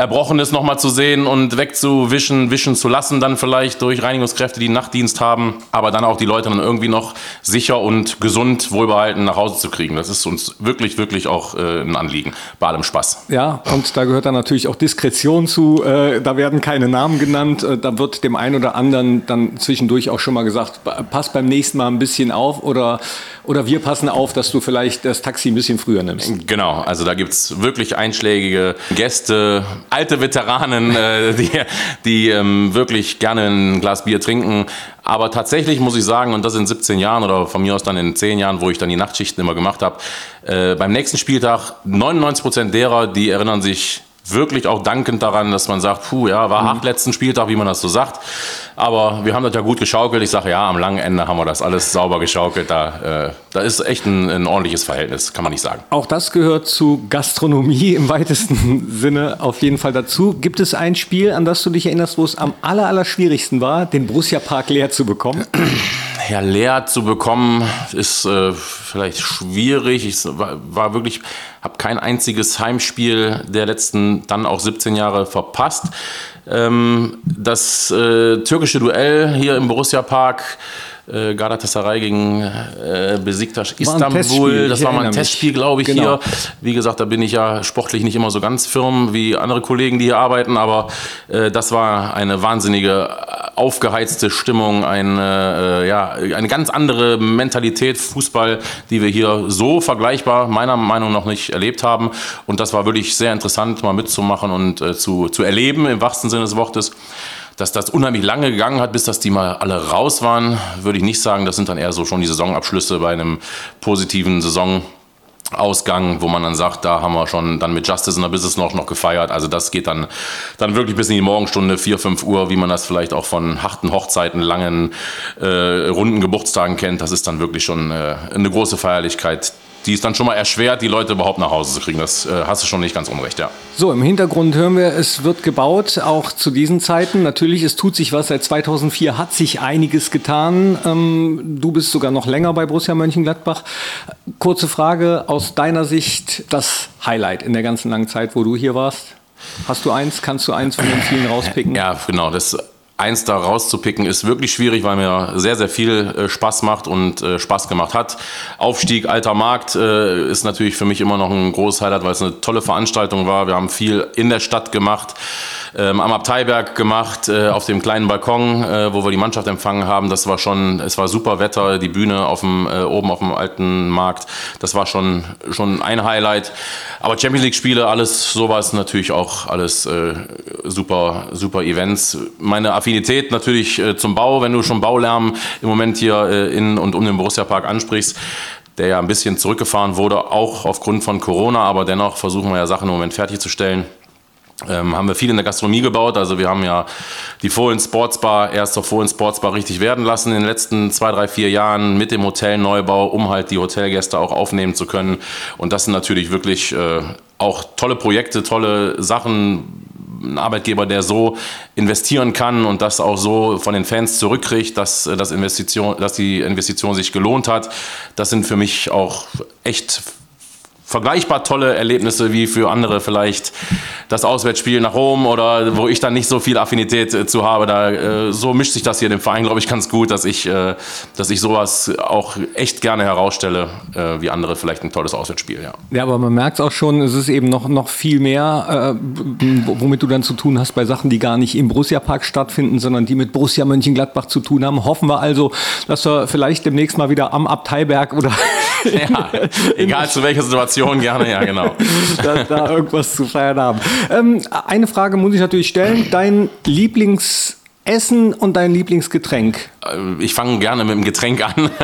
Erbrochenes nochmal zu sehen und wegzuwischen, wischen zu lassen, dann vielleicht durch Reinigungskräfte, die Nachtdienst haben, aber dann auch die Leute dann irgendwie noch sicher und gesund, wohlbehalten nach Hause zu kriegen. Das ist uns wirklich, wirklich auch äh, ein Anliegen, bei allem Spaß. Ja, und da gehört dann natürlich auch Diskretion zu. Äh, da werden keine Namen genannt. Äh, da wird dem einen oder anderen dann zwischendurch auch schon mal gesagt, pass beim nächsten Mal ein bisschen auf oder, oder wir passen auf, dass du vielleicht das Taxi ein bisschen früher nimmst. Genau, also da gibt es wirklich einschlägige Gäste, alte Veteranen, äh, die, die ähm, wirklich gerne ein Glas Bier trinken. Aber tatsächlich muss ich sagen, und das in 17 Jahren oder von mir aus dann in 10 Jahren, wo ich dann die Nachtschichten immer gemacht habe, äh, beim nächsten Spieltag 99 Prozent derer, die erinnern sich wirklich auch dankend daran, dass man sagt, puh, ja, war hart letzten Spieltag, wie man das so sagt. Aber wir haben das ja gut geschaukelt. Ich sage, ja, am langen Ende haben wir das alles sauber geschaukelt. Da, äh, da ist echt ein, ein, ordentliches Verhältnis, kann man nicht sagen. Auch das gehört zu Gastronomie im weitesten Sinne auf jeden Fall dazu. Gibt es ein Spiel, an das du dich erinnerst, wo es am aller, aller schwierigsten war, den Borussia Park leer zu bekommen? Ja, leer zu bekommen ist äh, vielleicht schwierig. Ich war, war wirklich, habe kein einziges Heimspiel der letzten dann auch 17 Jahre verpasst. Ähm, das äh, türkische Duell hier im Borussia Park äh, Galatasaray gegen äh, Besiktas Istanbul. Das war mal ein. Testspiel, glaube ich, Genau. hier. Wie gesagt, da bin ich ja sportlich nicht immer so ganz firm wie andere Kollegen, die hier arbeiten, aber äh, das war eine wahnsinnige äh, aufgeheizte Stimmung, eine, äh, ja, eine ganz andere Mentalität Fußball, die wir hier so vergleichbar meiner Meinung nach nicht erlebt haben. Und das war wirklich sehr interessant, mal mitzumachen und äh, zu, zu erleben, im wahrsten Sinne des Wortes. Dass das unheimlich lange gegangen hat, bis dass die mal alle raus waren, würde ich nicht sagen. Das sind dann eher so schon die Saisonabschlüsse bei einem positiven Saison. Ausgang, wo man dann sagt, da haben wir schon dann mit Justice in der Business noch, noch gefeiert. Also das geht dann, dann wirklich bis in die Morgenstunde, 4, 5 Uhr, wie man das vielleicht auch von harten Hochzeiten, langen, äh, runden Geburtstagen kennt. Das ist dann wirklich schon äh, eine große Feierlichkeit, die es dann schon mal erschwert, die Leute überhaupt nach Hause zu kriegen. Das äh, hast du schon nicht ganz unrecht, ja. So, im Hintergrund hören wir, es wird gebaut, auch zu diesen Zeiten. Natürlich, es tut sich was. Seit 2004 hat sich einiges getan. Ähm, du bist sogar noch länger bei Borussia Mönchengladbach. Kurze Frage aus deiner Sicht, das Highlight in der ganzen langen Zeit, wo du hier warst. Hast du eins? Kannst du eins von den vielen rauspicken? Ja, genau. Das eins da rauszupicken ist wirklich schwierig, weil mir sehr, sehr viel äh, Spaß macht und äh, Spaß gemacht hat. Aufstieg Alter Markt äh, ist natürlich für mich immer noch ein großes Highlight, weil es eine tolle Veranstaltung war. Wir haben viel in der Stadt gemacht, ähm, am Abteiberg gemacht, auf dem kleinen Balkon, wo wir die Mannschaft empfangen haben. Das war schon, es war super Wetter, die Bühne auf dem, oben auf dem alten Markt. Das war schon, schon ein Highlight. Aber Champions League Spiele, alles sowas natürlich auch alles super, super Events. Meine Affinität natürlich äh, zum Bau, wenn du schon Baulärm im Moment hier äh, in und um den Borussia Park ansprichst, der ja ein bisschen zurückgefahren wurde, auch aufgrund von Corona, aber dennoch versuchen wir ja Sachen im Moment fertigzustellen. Ähm, haben wir viel in der Gastronomie gebaut. Also wir haben ja die Fohlen Sportsbar erst zur Fohlen Sportsbar richtig werden lassen in den letzten zwei, drei, vier Jahren mit dem Hotelneubau, um halt die Hotelgäste auch aufnehmen zu können. Und das sind natürlich wirklich äh, auch tolle Projekte, tolle Sachen. Ein Arbeitgeber, der so investieren kann und das auch so von den Fans zurückkriegt, dass, äh, das Investition, dass die Investition sich gelohnt hat. Das sind für mich auch echt vergleichbar tolle Erlebnisse wie für andere vielleicht das Auswärtsspiel nach Rom oder wo ich dann nicht so viel Affinität äh, zu habe. Da, äh, so mischt sich das hier im Verein, glaube ich, ganz gut, dass ich, äh, dass ich sowas auch echt gerne herausstelle, äh, wie andere vielleicht ein tolles Auswärtsspiel. Ja. Ja, aber man merkt auch schon, es ist eben noch, noch viel mehr, äh, womit du dann zu tun hast bei Sachen, die gar nicht im Borussia Park stattfinden, sondern die mit Borussia Mönchengladbach zu tun haben. Hoffen wir also, dass wir vielleicht demnächst mal wieder am Abteiberg oder Ja, egal zu welcher Situation, gerne, ja, genau. da, da irgendwas zu feiern haben. Ähm, eine Frage muss ich natürlich stellen. Dein Lieblingsessen und dein Lieblingsgetränk? Äh, Ich fange gerne mit dem Getränk an.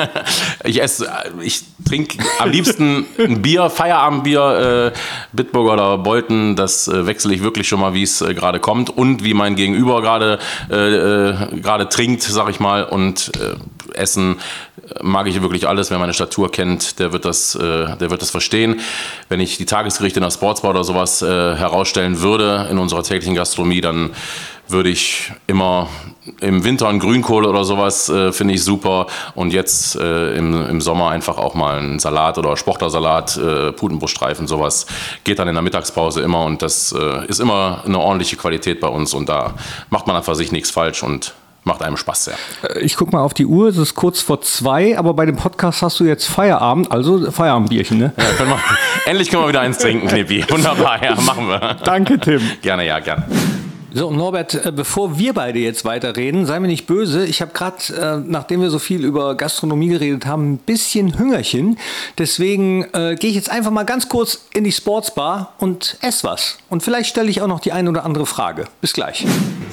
Ich esse, ich trinke am liebsten ein Bier, Feierabendbier, äh, Bitburger oder Bolten. Das äh, wechsle ich wirklich schon mal, wie es äh, gerade kommt und wie mein Gegenüber gerade äh, äh, gerade trinkt, sag ich mal. Und äh, Essen äh, mag ich wirklich alles. Wer meine Statur kennt, der wird das, äh, der wird das verstehen. Wenn ich die Tagesgerichte in der Sportsbar oder sowas äh, herausstellen würde in unserer täglichen Gastronomie, dann würde ich immer im Winter einen Grünkohl oder sowas, äh, finde ich super. Und jetzt äh, im, im Sommer einfach auch mal einen Salat oder Sportlersalat, äh, Putenbruststreifen, sowas. Geht dann in der Mittagspause immer und das äh, ist immer eine ordentliche Qualität bei uns und da macht man einfach sich nichts falsch und macht einem Spaß sehr. Ich guck mal auf die Uhr, es ist kurz vor zwei, aber bei dem Podcast hast du jetzt Feierabend, also Feierabendbierchen, ne? Ja, können wir, endlich können wir wieder eins trinken, Knippi. Wunderbar, ja, machen wir. Danke, Tim. Gerne, ja, gerne. So, Norbert, äh, bevor wir beide jetzt weiterreden, sei mir nicht böse. Ich habe gerade, äh, nachdem wir so viel über Gastronomie geredet haben, ein bisschen Hüngerchen. Deswegen äh, gehe ich jetzt einfach mal ganz kurz in die Sportsbar und esse was. Und vielleicht stelle ich auch noch die eine oder andere Frage. Bis gleich.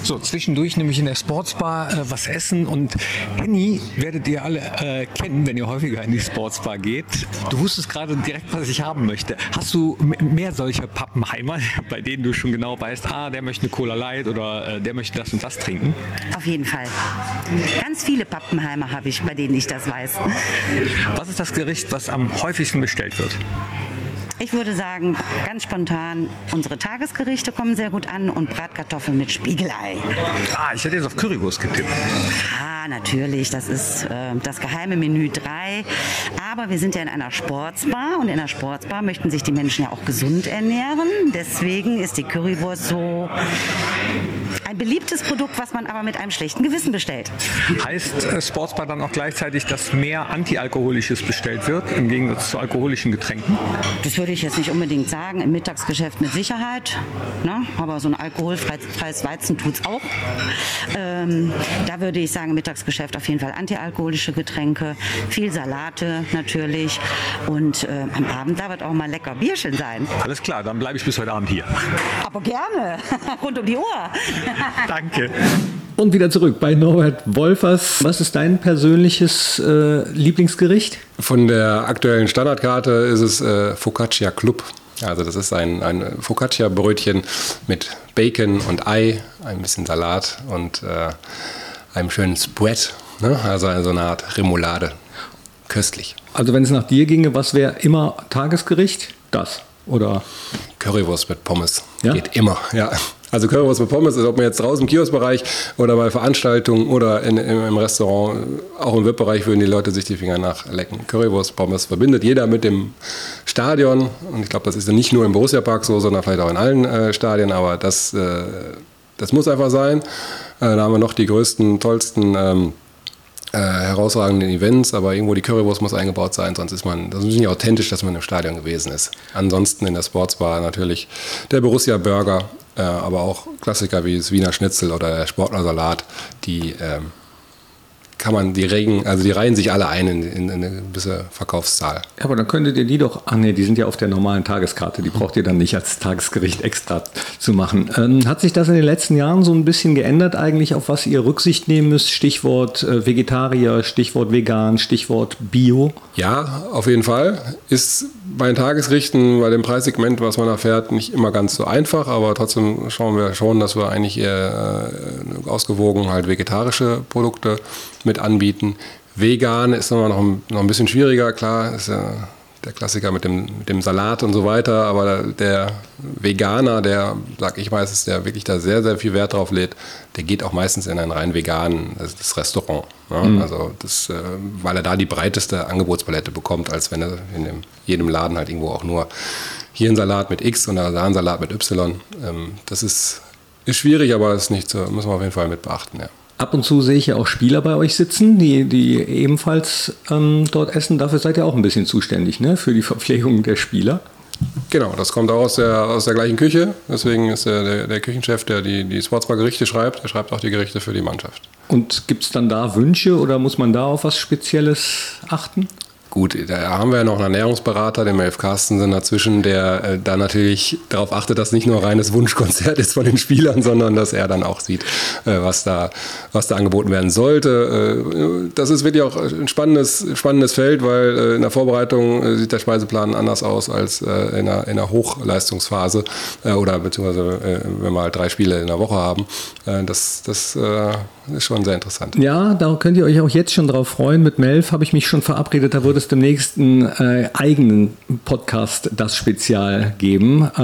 So, zwischendurch nämlich in der Sportsbar äh, was essen. Und Henny werdet ihr alle äh, kennen, wenn ihr häufiger in die Sportsbar geht. Du wusstest gerade direkt, was ich haben möchte. Hast du mehr solcher Pappenheimer, bei denen du schon genau weißt, ah, der möchte eine Cola Light oder äh, der möchte das und das trinken? Auf jeden Fall. Ganz viele Pappenheimer habe ich, bei denen ich das weiß. Was ist das Gericht, was am häufigsten bestellt wird? Ich würde sagen, ganz spontan, unsere Tagesgerichte kommen sehr gut an und Bratkartoffeln mit Spiegelei. Ah, ich hätte jetzt auf Currywurst getippt. Ah, natürlich, das ist äh, das geheime Menü 3. Aber wir sind ja in einer Sportsbar und in einer Sportsbar möchten sich die Menschen ja auch gesund ernähren. Deswegen ist die Currywurst so ein beliebtes Produkt, was man aber mit einem schlechten Gewissen bestellt. Heißt äh, Sportsbar dann auch gleichzeitig, dass mehr Antialkoholisches bestellt wird, im Gegensatz zu alkoholischen Getränken? Das würde ich jetzt nicht unbedingt sagen. Im Mittagsgeschäft mit Sicherheit. Ne? Aber so ein alkoholfreies Weizen tut es auch. Ähm, da würde ich sagen, im Mittagsgeschäft auf jeden Fall antialkoholische Getränke, viel Salate natürlich. Und äh, am Abend da wird auch mal lecker Bierchen sein. Alles klar, dann bleibe ich bis heute Abend hier. Aber gerne. Rund um die Uhr. Danke. Und wieder zurück bei Norbert Wolfers. Was ist dein persönliches äh, Lieblingsgericht? Von der aktuellen Standardkarte ist es äh, Focaccia Club. Also das ist ein, ein Focaccia-Brötchen mit Bacon und Ei, ein bisschen Salat und äh, einem schönen Spread. Ne? Also so eine Art Remoulade. Köstlich. Also wenn es nach dir ginge, was wäre immer Tagesgericht? Das, oder? Currywurst mit Pommes. Ja? Geht immer, ja. Also Currywurst mit Pommes, ob man jetzt draußen im Kioskbereich oder bei Veranstaltungen oder in, im, im Restaurant, auch im VIP-Bereich würden die Leute sich die Finger nachlecken. Currywurst, Pommes verbindet jeder mit dem Stadion. Und ich glaube, das ist nicht nur im Borussia-Park so, sondern vielleicht auch in allen äh, Stadien. Aber das, äh, das muss einfach sein. Äh, da haben wir noch die größten, tollsten... Ähm, äh, herausragenden Events, aber irgendwo die Currywurst muss eingebaut sein, sonst ist man, das ist nicht authentisch, dass man im Stadion gewesen ist. Ansonsten in der Sportsbar natürlich der Borussia Burger, äh, aber auch Klassiker wie das Wiener Schnitzel oder der Sportlersalat, die ähm, kann man, die regen, also die reihen sich alle ein in, in, in eine gewisse Verkaufszahl. Ja, aber dann könntet ihr die doch, ach nee, die sind ja auf der normalen Tageskarte, die braucht ihr dann nicht als Tagesgericht extra zu machen. Ähm, hat sich das in den letzten Jahren so ein bisschen geändert eigentlich, auf was ihr Rücksicht nehmen müsst? Stichwort äh, Vegetarier, Stichwort vegan, Stichwort Bio? Ja, auf jeden Fall. Ist bei den Tagesrichten, bei dem Preissegment, was man erfährt, nicht immer ganz so einfach, aber trotzdem schauen wir schon, dass wir eigentlich eher äh, ausgewogen halt vegetarische Produkte mit anbieten. Vegan ist immer noch ein, noch ein bisschen schwieriger, klar, ist ja der Klassiker mit dem, mit dem Salat und so weiter, aber der Veganer, der, sag ich meistens, der wirklich da sehr, sehr viel Wert drauf lädt, der geht auch meistens in ein rein veganes Restaurant. Ne? Mhm. Also das, äh, weil er da die breiteste Angebotspalette bekommt, als wenn er in dem, jedem Laden halt irgendwo auch nur hier ein Salat mit X und da ein Salat mit Y. Ähm, das ist, ist schwierig, aber ist nicht so, müssen wir auf jeden Fall mit beachten, ja. Ab und zu sehe ich ja auch Spieler bei euch sitzen, die, die ebenfalls ähm, dort essen. Dafür seid ihr auch ein bisschen zuständig, ne? Für die Verpflegung der Spieler. Genau, das kommt auch aus der, aus der gleichen Küche. Deswegen ist der, der, der Küchenchef, der die, die Sportsbar-Gerichte schreibt, der schreibt auch die Gerichte für die Mannschaft. Und gibt es dann da Wünsche oder muss man da auf was Spezielles achten? Gut, da haben wir ja noch einen Ernährungsberater, den Melf Carstensen dazwischen, der äh, da natürlich darauf achtet, dass nicht nur reines Wunschkonzert ist von den Spielern, sondern dass er dann auch sieht, äh, was, da, was da angeboten werden sollte. Äh, das ist wirklich auch ein spannendes, spannendes Feld, weil äh, in der Vorbereitung äh, sieht der Speiseplan anders aus als äh, in, der, in der Hochleistungsphase oder beziehungsweise wenn wir halt drei Spiele in der Woche haben. das das ist schon sehr interessant. Ja, da könnt ihr euch auch jetzt schon drauf freuen. Mit Melf habe ich mich schon verabredet, da wird es demnächst einen äh, eigenen Podcast, das Spezial geben, äh,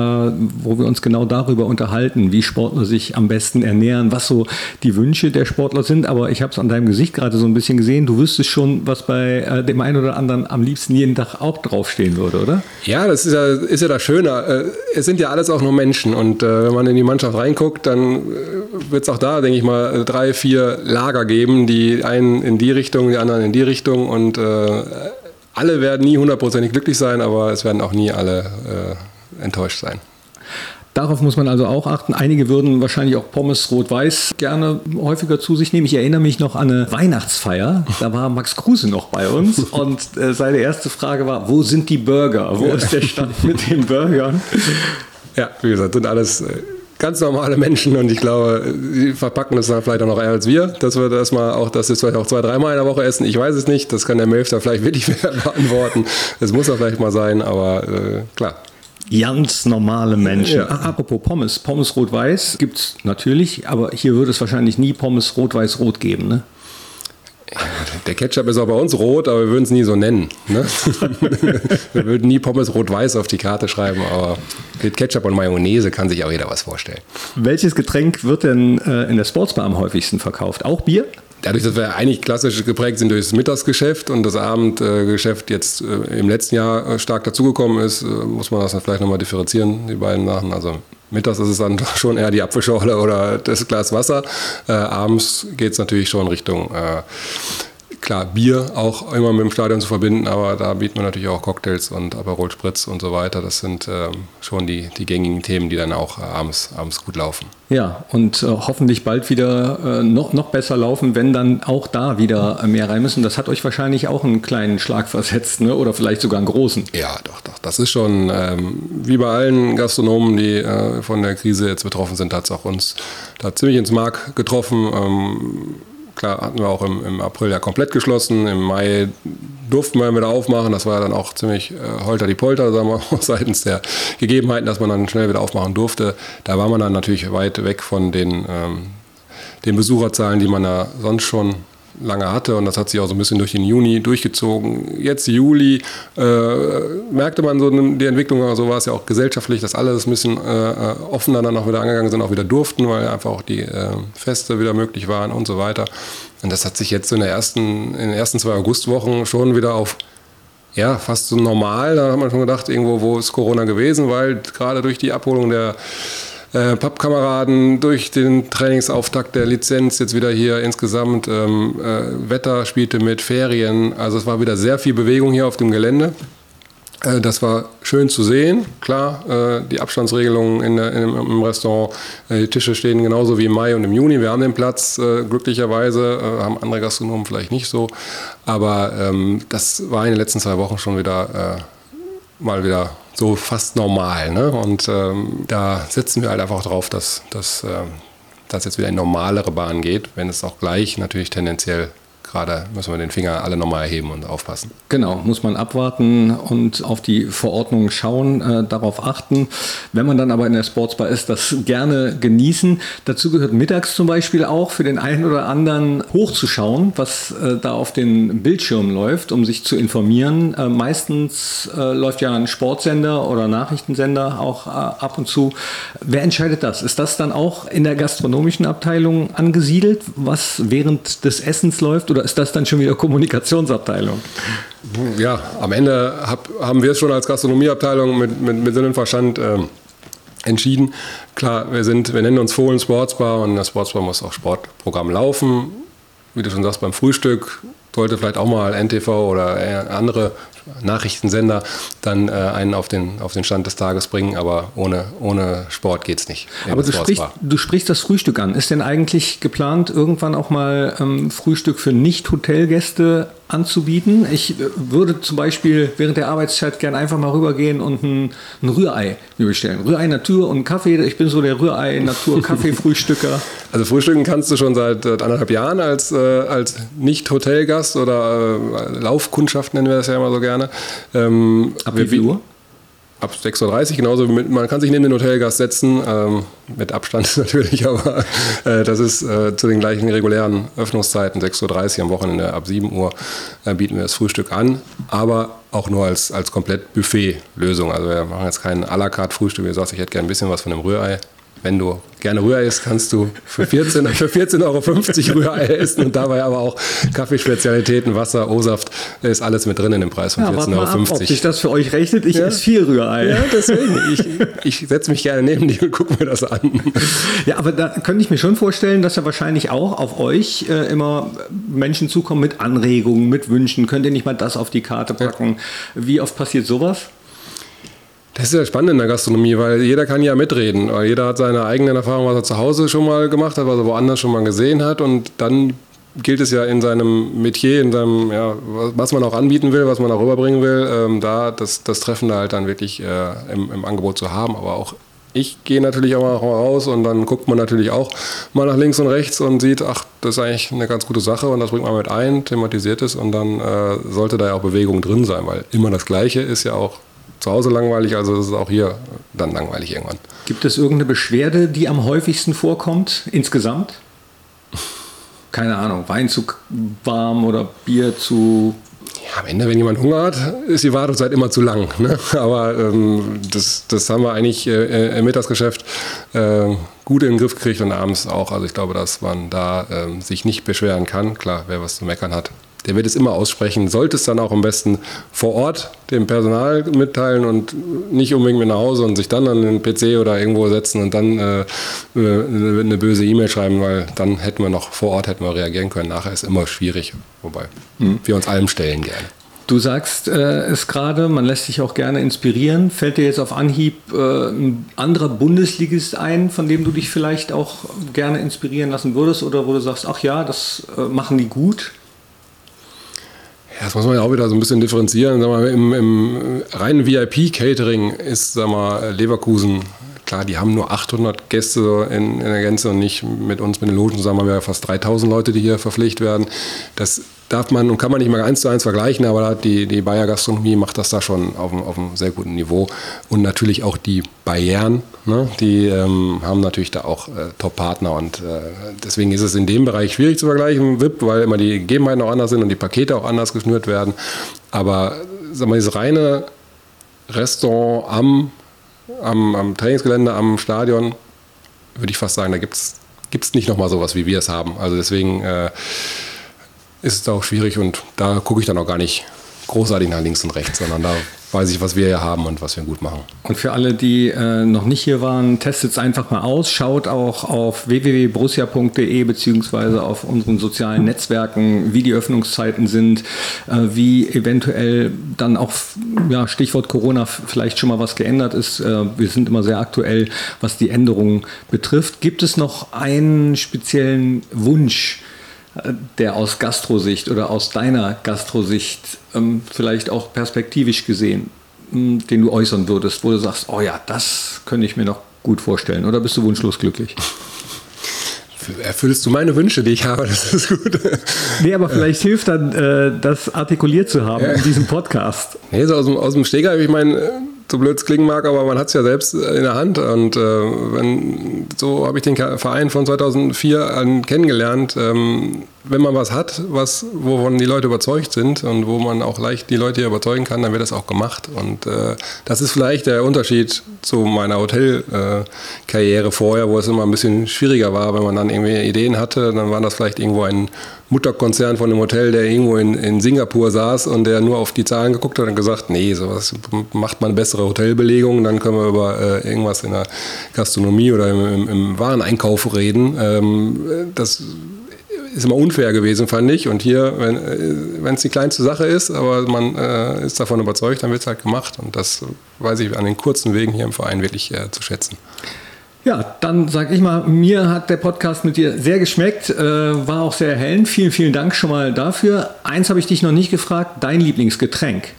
wo wir uns genau darüber unterhalten, wie Sportler sich am besten ernähren, was so die Wünsche der Sportler sind. Aber ich habe es an deinem Gesicht gerade so ein bisschen gesehen. Du wüsstest schon, was bei äh, dem einen oder anderen am liebsten jeden Tag auch draufstehen würde, oder? Ja, das ist ja, ist ja das Schöne. Äh, es sind ja alles auch nur Menschen. Und äh, wenn man in die Mannschaft reinguckt, dann äh, wird es auch da, denke ich mal, drei, vier Lager geben, die einen in die Richtung, die anderen in die Richtung und äh, alle werden nie hundertprozentig glücklich sein, aber es werden auch nie alle äh, enttäuscht sein. Darauf muss man also auch achten. Einige würden wahrscheinlich auch Pommes rot-weiß gerne häufiger zu sich nehmen. Ich erinnere mich noch an eine Weihnachtsfeier. Da war Max Kruse noch bei uns und äh, seine erste Frage war, wo sind die Burger? Wo ist der Stand mit den Burgern? Ja, wie gesagt, sind alles äh, ganz normale Menschen und ich glaube, sie verpacken das dann vielleicht auch noch eher als wir, dass wir das mal auch, dass wir es vielleicht auch zwei, dreimal in der Woche essen. Ich weiß es nicht, das kann der Melf da vielleicht wirklich beantworten. Das muss er vielleicht mal sein, aber äh, klar. Ganz normale Menschen. Ja. Ach, apropos Pommes. Pommes rot-weiß gibt es natürlich, aber hier würde es wahrscheinlich nie Pommes rot-weiß-rot geben, ne? Der Ketchup ist auch bei uns rot, aber wir würden es nie so nennen. Ne? wir würden nie Pommes rot-weiß auf die Karte schreiben, aber mit Ketchup und Mayonnaise kann sich auch jeder was vorstellen. Welches Getränk wird denn äh, in der Sportsbar am häufigsten verkauft? Auch Bier? Dadurch, dass wir eigentlich klassisch geprägt sind durch das Mittagsgeschäft und das Abendgeschäft jetzt äh, im letzten Jahr äh, stark dazugekommen ist, äh, muss man das dann vielleicht nochmal differenzieren, die beiden Sachen. Also Mittags ist es dann schon eher die Apfelschorle oder das Glas Wasser. Äh, abends geht es natürlich schon Richtung äh, klar, Bier auch immer mit dem Stadion zu verbinden, aber da bieten wir natürlich auch Cocktails und Aperol Spritz und so weiter. Das sind ähm, schon die, die gängigen Themen, die dann auch äh, abends, abends gut laufen. Ja, und äh, hoffentlich bald wieder äh, noch, noch besser laufen, wenn dann auch da wieder mehr rein müssen. Das hat euch wahrscheinlich auch einen kleinen Schlag versetzt, ne? oder vielleicht sogar einen großen. Ja, doch, doch. Das ist schon, ähm, wie bei allen Gastronomen, die äh, von der Krise jetzt betroffen sind, hat es auch uns da ziemlich ins Mark getroffen. Ähm, Klar, hatten wir auch im, im, April ja komplett geschlossen. Im Mai durften wir wieder aufmachen. Das war dann auch ziemlich äh, holter die Polter, sagen wir, seitens der Gegebenheiten, dass man dann schnell wieder aufmachen durfte. Da war man dann natürlich weit weg von den, ähm, den Besucherzahlen, die man da sonst schon lange hatte und das hat sich auch so ein bisschen durch den Juni durchgezogen. Jetzt Juli äh, merkte man so die Entwicklung, so also war es ja auch gesellschaftlich, dass alle das ein bisschen äh, äh, offener dann auch wieder angegangen sind, auch wieder durften, weil einfach auch die äh, Feste wieder möglich waren und so weiter. Und das hat sich jetzt in, der ersten, in den ersten zwei Augustwochen schon wieder auf ja, fast so normal. Da hat man schon gedacht, irgendwo, wo ist Corona gewesen, weil gerade durch die Abholung der äh, Pappkameraden durch den Trainingsauftakt der Lizenz jetzt wieder hier insgesamt. Ähm, äh, Wetter spielte mit Ferien. Also es war wieder sehr viel Bewegung hier auf dem Gelände. Äh, das war schön zu sehen, klar. Äh, die Abstandsregelungen in der, in, im Restaurant, äh, die Tische stehen genauso wie im Mai und im Juni. Wir haben den Platz, glücklicherweise, haben andere Gastronomen vielleicht nicht so. Aber ähm, das war in den letzten zwei Wochen schon wieder mal wieder so fast normal. Ne? Und ähm, da setzen wir halt einfach drauf, dass, das jetzt wieder in normalere Bahn geht, wenn es auch gleich natürlich tendenziell gerade müssen wir den Finger alle nochmal erheben und aufpassen. Genau, muss man abwarten und auf die Verordnungen schauen, äh, darauf achten. Wenn man dann aber in der Sportsbar ist, das gerne genießen. Dazu gehört mittags zum Beispiel auch für den einen oder anderen hochzuschauen, was äh, da auf den Bildschirmen läuft, um sich zu informieren. Äh, meistens äh, läuft ja ein Sportsender oder Nachrichtensender auch äh, ab und zu. Wer entscheidet das? Ist das dann auch in der gastronomischen Abteilung angesiedelt, was während des Essens läuft? Oder oder ist das dann schon wieder Kommunikationsabteilung? Ja, am Ende hab, haben wir es schon als Gastronomieabteilung mit, mit, mit Sinn und Verstand äh, entschieden. Klar, wir, sind, wir nennen uns Fohlen Sportsbar und der Sportsbar muss auch Sportprogramm laufen. Wie du schon sagst, beim Frühstück sollte vielleicht auch mal NTV oder andere Nachrichtensender dann äh, einen auf den, auf den Stand des Tages bringen, aber ohne, ohne Sport geht es nicht. Aber du sprichst, du sprichst das Frühstück an. Ist denn eigentlich geplant, irgendwann auch mal ähm, Frühstück für Nicht-Hotelgäste anzubieten? Ich äh, würde zum Beispiel während der Arbeitszeit gerne einfach mal rübergehen und ein, ein Rührei mir bestellen. Rührei Natur und Kaffee. Ich bin so der Rührei Natur Kaffee-Frühstücker. Also frühstücken kannst du schon seit anderthalb Jahren als, äh, als Nicht-Hotelgast oder äh, Laufkundschaft nennen wir das ja immer so gerne gerne. Ähm, Ab wie viel Uhr? Ab 6.30 Uhr, genauso mit, man kann sich neben den Hotelgast setzen, ähm, mit Abstand natürlich, aber äh, das ist äh, zu den gleichen regulären Öffnungszeiten, 6.30 Uhr am Wochenende, ab 7 Uhr äh, bieten wir das Frühstück an, aber auch nur als, als komplett Buffet-Lösung. Also wir machen jetzt kein à la carte Frühstück, wie gesagt, ich hätte gerne ein bisschen was von dem Rührei, wenn du gerne Rührei isst, kannst du für 14,50 für 14 Euro Rührei essen und dabei aber auch Kaffeespezialitäten, Wasser, O-Saft, ist alles mit drin in dem Preis von ja, 14,50 Euro. Ab, ob sich das für euch rechnet, ich ja. esse viel Rührei. Ja, deswegen. Ich, ich setze mich gerne neben dir und gucke mir das an. Ja, aber da könnte ich mir schon vorstellen, dass ja wahrscheinlich auch auf euch äh, immer Menschen zukommen mit Anregungen, mit Wünschen. Könnt ihr nicht mal das auf die Karte packen? Wie oft passiert sowas? Das ist ja spannend in der Gastronomie, weil jeder kann ja mitreden. Jeder hat seine eigenen Erfahrungen, was er zu Hause schon mal gemacht hat, was er woanders schon mal gesehen hat. Und dann gilt es ja in seinem Metier, in seinem, ja, was man auch anbieten will, was man auch rüberbringen will, ähm, da das, das Treffen da halt dann wirklich äh, im, im, Angebot zu haben. Aber auch ich gehe natürlich auch mal raus und dann guckt man natürlich auch mal nach links und rechts und sieht, ach, das ist eigentlich eine ganz gute Sache und das bringt man mit ein, thematisiert es und dann äh, sollte da ja auch Bewegung drin sein, weil immer das Gleiche ist ja auch zu Hause langweilig, also ist es auch hier dann langweilig irgendwann. Gibt es irgendeine Beschwerde, die am häufigsten vorkommt insgesamt? Keine Ahnung, Wein zu warm oder Bier zu ja, am Ende, wenn jemand Hunger hat, ist die Wartezeit immer zu lang. Ne? Aber ähm, das, das haben wir eigentlich äh, im Mittagsgeschäft äh, gut in den Griff gekriegt und abends auch. Also ich glaube, dass man da äh, sich nicht beschweren kann. Klar, wer was zu meckern hat, der wird es immer aussprechen, sollte es dann auch am besten vor Ort dem Personal mitteilen und nicht unbedingt mit nach Hause und sich dann an den PC oder irgendwo setzen und dann äh, eine, eine böse E-Mail schreiben, weil dann hätten wir noch vor Ort hätten wir reagieren können. Nachher ist immer schwierig, wobei mhm. wir uns allem stellen gerne. Du sagst äh, es gerade, man lässt sich auch gerne inspirieren. Fällt dir jetzt auf Anhieb äh, ein anderer Bundesligist ein, von dem du dich vielleicht auch gerne inspirieren lassen würdest oder wo du sagst, ach ja, das äh, machen die gut? Ja, das muss man ja auch wieder so ein bisschen differenzieren. Sag mal, Im, im reinen VIP-Catering ist sag mal, Leverkusen, klar, die haben nur 800 Gäste in, in der Gänze und nicht mit uns, mit den Logen haben wir ja fast 3000 Leute, die hier verpflichtet werden. Das darf man und kann man nicht mal eins zu eins vergleichen, aber die, die Bayer Gastronomie macht das da schon auf, auf einem sehr guten Niveau. Und natürlich auch die Bayern, ne, die ähm, haben natürlich da auch äh, Top-Partner und äh, deswegen ist es in dem Bereich schwierig zu vergleichen, VIP, weil immer die Gegebenheiten auch anders sind und die Pakete auch anders geschnürt werden. Aber sag mal, dieses reine Restaurant am, am, am Trainingsgelände, am Stadion, würde ich fast sagen, da gibt es nicht nochmal sowas, wie wir es haben. Also deswegen äh, ist es auch schwierig und da gucke ich dann auch gar nicht großartig nach links und rechts, sondern da weiß ich, was wir hier haben und was wir gut machen. Und für alle, die äh, noch nicht hier waren, testet es einfach mal aus. Schaut auch auf www.borussia.de beziehungsweise auf unseren sozialen Netzwerken, wie die Öffnungszeiten sind, äh, wie eventuell dann auch, ja, Stichwort Corona, vielleicht schon mal was geändert ist. Äh, wir sind immer sehr aktuell, was die Änderungen betrifft. Gibt es noch einen speziellen Wunsch? Der aus Gastrosicht oder aus deiner Gastrosicht ähm, vielleicht auch perspektivisch gesehen, ähm, den du äußern würdest, wo du sagst, oh ja, das könnte ich mir noch gut vorstellen oder bist du wunschlos glücklich? Erfüllst du meine Wünsche, die ich habe, das ist gut. Nee, aber vielleicht hilft dann, äh, das artikuliert zu haben ja. in diesem Podcast. Nee, so aus dem, aus dem Stegreif, ich meine, so blöd es klingen mag, aber man hat es ja selbst in der Hand. Und äh, wenn, so habe ich den Verein von 2004 an kennengelernt. Ähm, wenn man was hat, was, wovon die Leute überzeugt sind und wo man auch leicht die Leute überzeugen kann, dann wird das auch gemacht. Und äh, das ist vielleicht der Unterschied zu meiner Hotelkarriere äh, vorher, wo es immer ein bisschen schwieriger war, wenn man dann irgendwie Ideen hatte, dann war das vielleicht irgendwo ein Mutterkonzern von einem Hotel, der irgendwo in, in Singapur saß und der nur auf die Zahlen geguckt hat und gesagt, nee, sowas macht man bessere Hotelbelegung, dann können wir über äh, irgendwas in der Gastronomie oder im, im, im Wareneinkauf reden. Ähm, das ist immer unfair gewesen, fand ich. Und hier, wenn es die kleinste Sache ist, aber man äh, ist davon überzeugt, dann wird es halt gemacht. Und das weiß ich an den kurzen Wegen hier im Verein wirklich äh, zu schätzen. Ja, dann sage ich mal, mir hat der Podcast mit dir sehr geschmeckt, äh, war auch sehr erhellend. Vielen, vielen Dank schon mal dafür. Eins habe ich dich noch nicht gefragt, dein Lieblingsgetränk.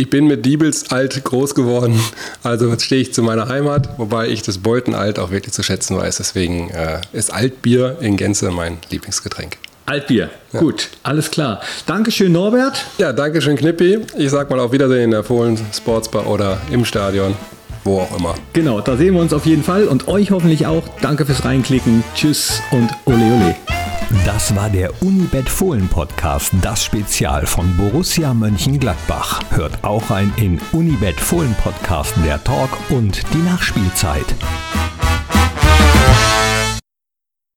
Ich bin mit Diebels alt groß geworden, also stehe ich zu meiner Heimat, wobei ich das Beutenalt auch wirklich zu schätzen weiß. Deswegen äh, ist Altbier in Gänze mein Lieblingsgetränk. Altbier. Ja. Gut, alles klar. Dankeschön, Norbert. Ja, Dankeschön, Knippi. Ich sag mal auf Wiedersehen in der Fohlen Sportsbar oder im Stadion, wo auch immer. Genau, da sehen wir uns auf jeden Fall und euch hoffentlich auch. Danke fürs Reinklicken. Tschüss und ole ole. Das war der Unibet Fohlen Podcast, das Spezial von Borussia Mönchengladbach. Hört auch ein in Unibet Fohlen Podcast der Talk und die Nachspielzeit.